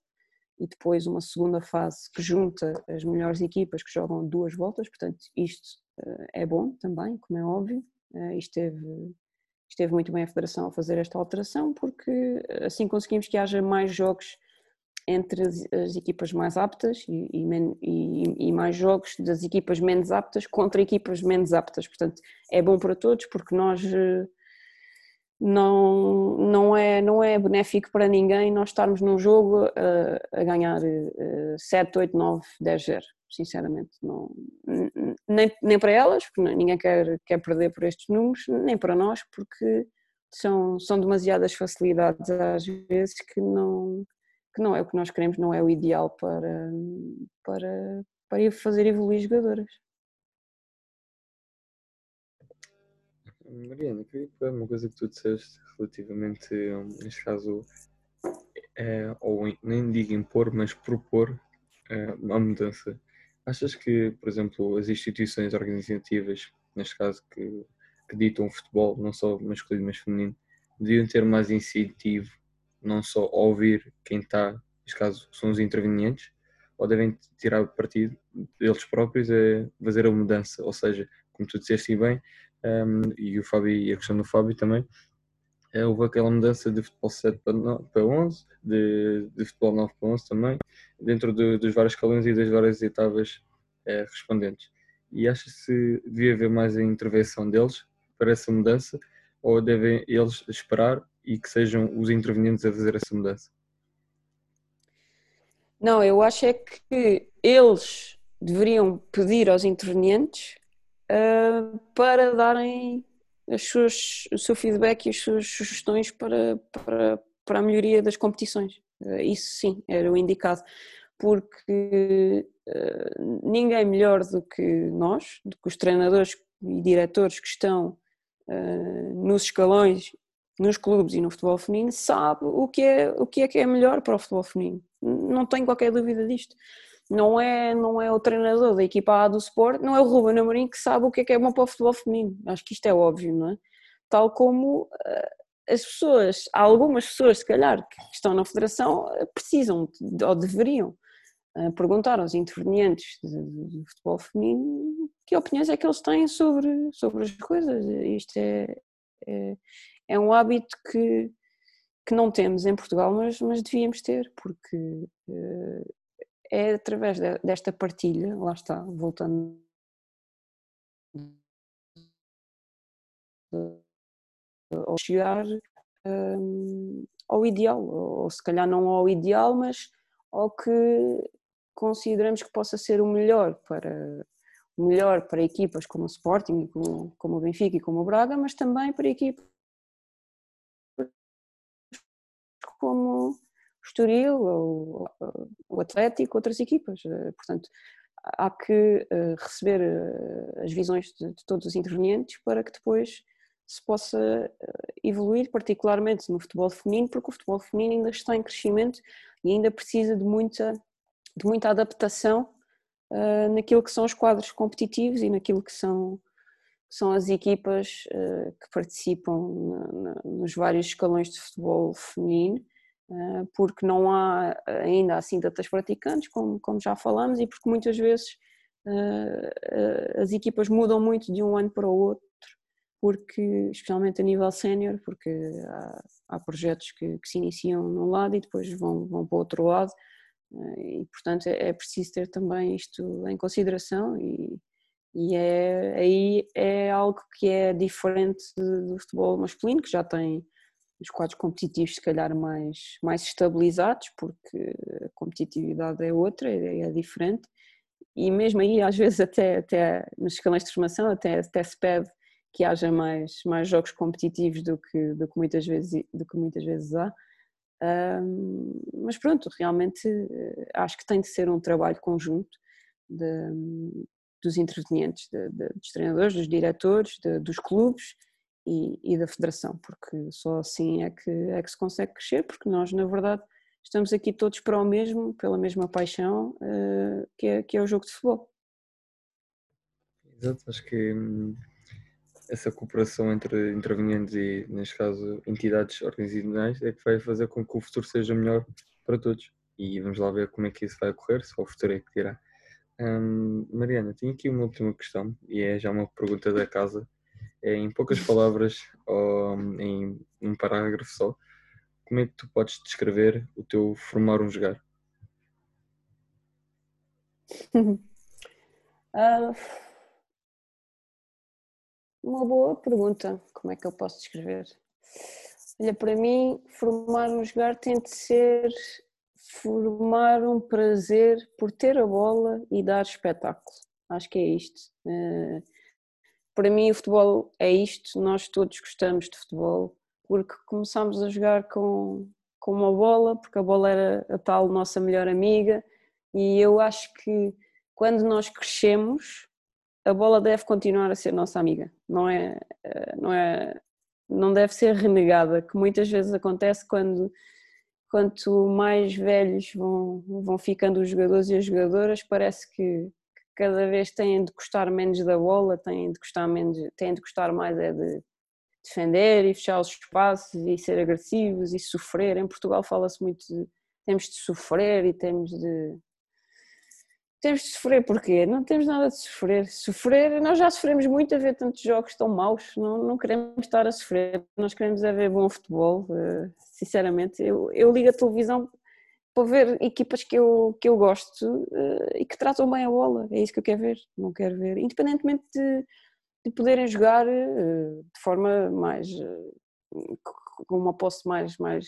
e depois uma segunda fase que junta as melhores equipas que jogam duas voltas, portanto isto uh, é bom também, como é óbvio, esteve, esteve muito bem a Federação a fazer esta alteração porque assim conseguimos que haja mais jogos entre as, as equipas mais aptas e, e, e, mais jogos das equipas menos aptas contra equipas menos aptas, portanto é bom para todos porque nós... Não, não, é, não é benéfico para ninguém nós estarmos num jogo a, a ganhar uh, 7, 8, 9, 10, 0. Sinceramente, não, nem, nem para elas, porque ninguém quer, quer perder por estes números, nem para nós, porque são, são demasiadas facilidades às vezes que não, que não é o que nós queremos, não é o ideal para, para, para fazer evoluir jogadoras. Mariana, queria uma coisa que tu disseste relativamente, neste caso, é, ou nem digo impor, mas propor é, uma mudança. Achas que, por exemplo, as instituições organizativas, neste caso que, que ditam o futebol, não só masculino mas feminino, deviam ter mais incentivo, não só ouvir quem está, neste caso são os intervenientes, ou devem tirar partido deles próprios a fazer a mudança, ou seja, como tu disseste bem, um, e o Fábio e a questão do Fábio também, é, houve aquela mudança de futebol 7 para, 9, para 11, de, de futebol 9 para 11 também, dentro de, dos vários escalões e das várias etapas é, respondentes. E acha se devia haver mais a intervenção deles para essa mudança ou devem eles esperar e que sejam os intervenientes a fazer essa mudança? Não, eu acho é que eles deveriam pedir aos intervenientes uh, para darem suas, o seu feedback e as suas sugestões para, para, para a melhoria das competições. Uh, isso sim, era o indicado, porque uh, ninguém melhor do que nós, do que os treinadores e diretores que estão nos escalões, nos clubes e no futebol feminino, sabe o que é o que é, que é melhor para o futebol feminino. Não tenho qualquer dúvida disto não é, não é o treinador da equipa A do Sport, não é o Ruben Amorim que sabe o que é que é bom para o futebol feminino. Acho que isto é óbvio, não é? Tal como uh, as pessoas, algumas pessoas, se calhar, que estão na federação, eh, precisam ou deveriam uh, perguntar aos intervenientes de, futebol feminino que opiniões é que eles têm sobre, sobre as coisas. Isto é, é, é um hábito que, que não temos em Portugal, mas, mas devíamos ter, porque é através de, desta partilha, lá está, voltando ou chegar um, ao ideal, ou se calhar não ao ideal, mas ao que consideramos que possa ser o melhor para melhor para equipas como o Sporting, como, como o Benfica e como o Braga, mas também para equipas como o Estoril, ou o Atlético, outras equipas. Eh, portanto, há que eh, receber eh, as visões de, de todos os intervenientes para que depois se possa evoluir, particularmente no futebol feminino, porque o futebol feminino ainda está em crescimento e ainda precisa de muita, de muita adaptação uh, naquilo que são os quadros competitivos e naquilo que são, são as equipas uh, que participam na, na, nos vários escalões de futebol feminino, porque não há ainda assim tantas praticantes, como, como já falamos, e porque muitas vezes as equipas mudam muito de um ano para o outro porque, especialmente a nível sénior, porque há, há projetos que, que, se iniciam num lado e depois vão, vão para o outro lado, eh, e portanto é, é preciso ter também isto em consideração e, e é, aí é algo que é diferente do futebol masculino, que já tem os quadros competitivos se calhar mais, mais estabilizados, porque a competitividade é outra, é, é diferente, e mesmo aí às vezes até, até nos escalões de formação até, até se pede que haja mais, mais jogos competitivos do que, do que, muitas, vezes, do que muitas vezes há. Um, mas pronto, realmente eh, acho que tem de ser um trabalho conjunto de, dos intervenientes, de, de, dos treinadores, dos diretores, dos clubes e, e, da federação, porque só assim é que, é que se consegue crescer, porque nós, na verdade, estamos aqui todos para o mesmo, pela mesma paixão, uh, que, é, que é o jogo de futebol. Exato, acho que hum, essa cooperação entre intervenientes e, neste caso, entidades organizacionais é que vai fazer com que o futuro seja melhor para todos. E vamos lá ver como é que isso vai ocorrer, se o futuro é que dirá. Hum, Mariana, tenho aqui uma última questão e é já uma pergunta da casa. É, em poucas palavras ou em um parágrafo só, como é que tu podes descrever o teu formar um jogar? uh, Uma boa pergunta. Como é que eu posso descrever? Olha, para mim, formar um jogar tem de ser formar um prazer por ter a bola e dar espetáculo. Acho que é isto. Eh, para mim, o futebol é isto. Nós todos gostamos de futebol porque começámos a jogar com, com uma bola, porque a bola era a tal nossa melhor amiga. E eu acho que quando nós crescemos, a bola deve continuar a ser nossa amiga, não é, eh, não é, não deve ser renegada, que muitas vezes acontece quando quanto mais velhos vão, vão ficando os jogadores e as jogadoras, parece que, cada vez têm de gostar menos da bola, têm de gostar menos, têm de gostar mais é de defender e fechar os espaços e ser agressivos e sofrer. Em Portugal fala-se muito de temos de sofrer e temos de temos de sofrer porquê? Não temos nada de sofrer. Sofrer, nós já sofremos muito a ver tantos jogos tão maus, não, não queremos estar a sofrer, nós queremos é ver bom futebol, uh, sinceramente. Eu, eu ligo a televisão para ver equipas que eu, que eu gosto uh, e que tratam bem a bola, é isso que eu quero ver, não quero ver, independentemente de, de poderem jogar uh, de forma mais com uma posse mais, mais,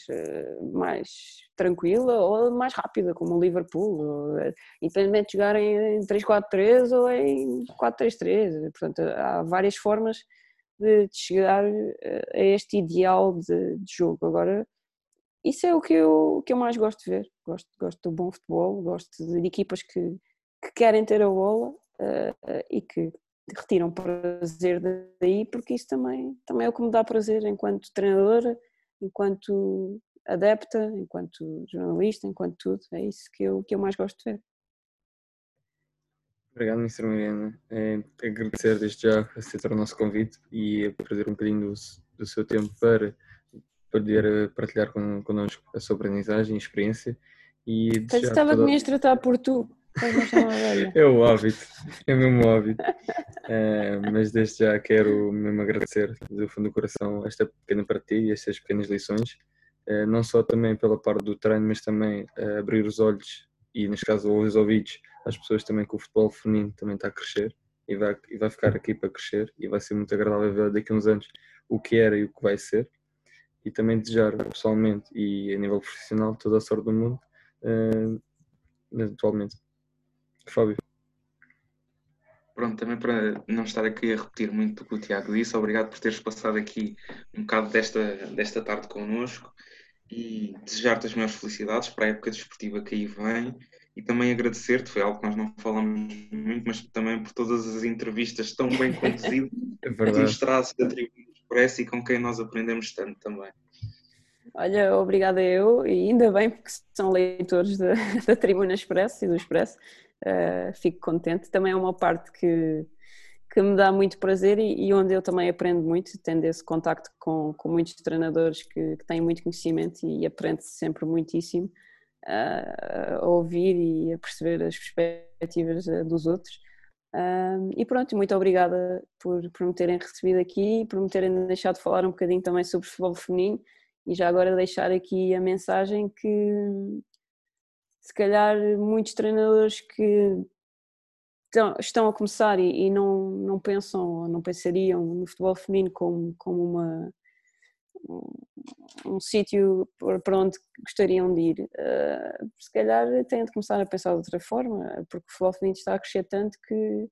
mais tranquila ou mais rápida, como o Liverpool, eh, independente de jogar em 3-4-3 ou em 4-3-3. Portanto, há várias formas de, chegar eh, a este ideal de, de, jogo. Agora, isso é o que eu, que eu mais gosto de ver. Gosto, gosto do bom futebol, gosto de equipas que, que querem ter a bola uh, e que retiram prazer daí, porque isso também, também é o que me dá prazer enquanto treinadora, enquanto adepta, enquanto jornalista, enquanto tudo. É isso que eu, que eu mais gosto de ver. Obrigado, Mr. Mariana. É, agradecer desde já aceitar o nosso convite e trazer um bocadinho do, do seu tempo para poder eh, partilhar con, connosco a sua aprendizagem e experiência. E estava toda... a tratar por tu. É o hábito, é o mesmo hábito. É, mas desde já quero mesmo agradecer do fundo do coração esta pequena partida e estas pequenas lições, é, não só também pela parte do treino, mas também é, abrir os olhos e, neste caso, os ouvidos às pessoas também que o futebol feminino também está a crescer e vai, e vai ficar aqui para crescer e vai ser muito agradável ver daqui a uns anos o que era e o que vai ser. E também desejar pessoalmente e a nível profissional toda a sorte do mundo atualmente. Fábio. Pronto, também para não estar aqui a repetir muito o que o Tiago disse, obrigado por teres passado aqui um bocado desta, desta tarde connosco e desejar-te as maiores felicidades para a época desportiva que aí vem e também agradecer-te, foi algo que nós não falamos muito, mas também por todas as entrevistas tão bem conduzidas é que nos trazes da Tribuna Express e com quem nós aprendemos tanto também. Olha, obrigada eu, e ainda bem porque são leitores da, da Tribuna Express e do Expresso, uh, fico contente. Também é uma parte que, que me dá muito prazer e, e onde eu também aprendo muito, tendo esse contacto com, com muitos treinadores que, que têm muito conhecimento e aprende-se sempre muitíssimo a ouvir e a perceber as perspectivas eh, dos outros. e pronto, muito obrigada por, por me terem recebido aqui, por me terem deixado falar um bocadinho também sobre futebol feminino e já agora deixar aqui a mensagem que se calhar muitos treinadores que estão a começar e, não, não pensam, não pensariam no futebol feminino como, como uma um sítio para onde gostariam de ir. Uh, se calhar têm de começar a pensar de outra forma, porque o futebol feminino está a crescer tanto que,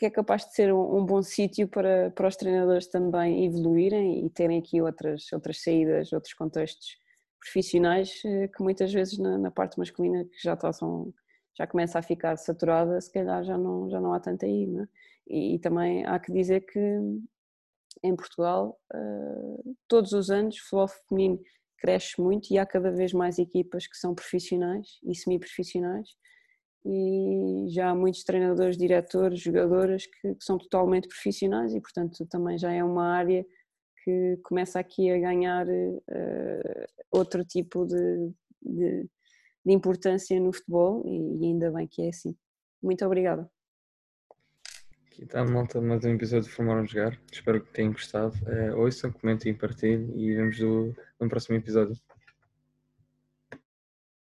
que é capaz de ser um, bom sítio para, para os treinadores também evoluírem e terem aqui outras, outras saídas, outros contextos profissionais uh, que muitas vezes na, na, parte masculina que já está, são, já começa a ficar saturada, se calhar já não, já não há tanto aí, é? e, e também há que dizer que em Portugal, uh, todos os anos, o futebol feminino cresce muito e há cada vez mais equipas que são profissionais e semi-profissionais e já há muitos treinadores, diretores, jogadoras que, que, são totalmente profissionais e portanto também já é uma área que começa aqui a ganhar uh, outro tipo de, de, de, importância no futebol e, e ainda bem que é assim. Muito obrigada. Aqui está, malta, mais um episódio de Formaram Jogar. Espero que tenham gostado. Uh, ouçam, comentem e partilhem e vemos no próximo episódio.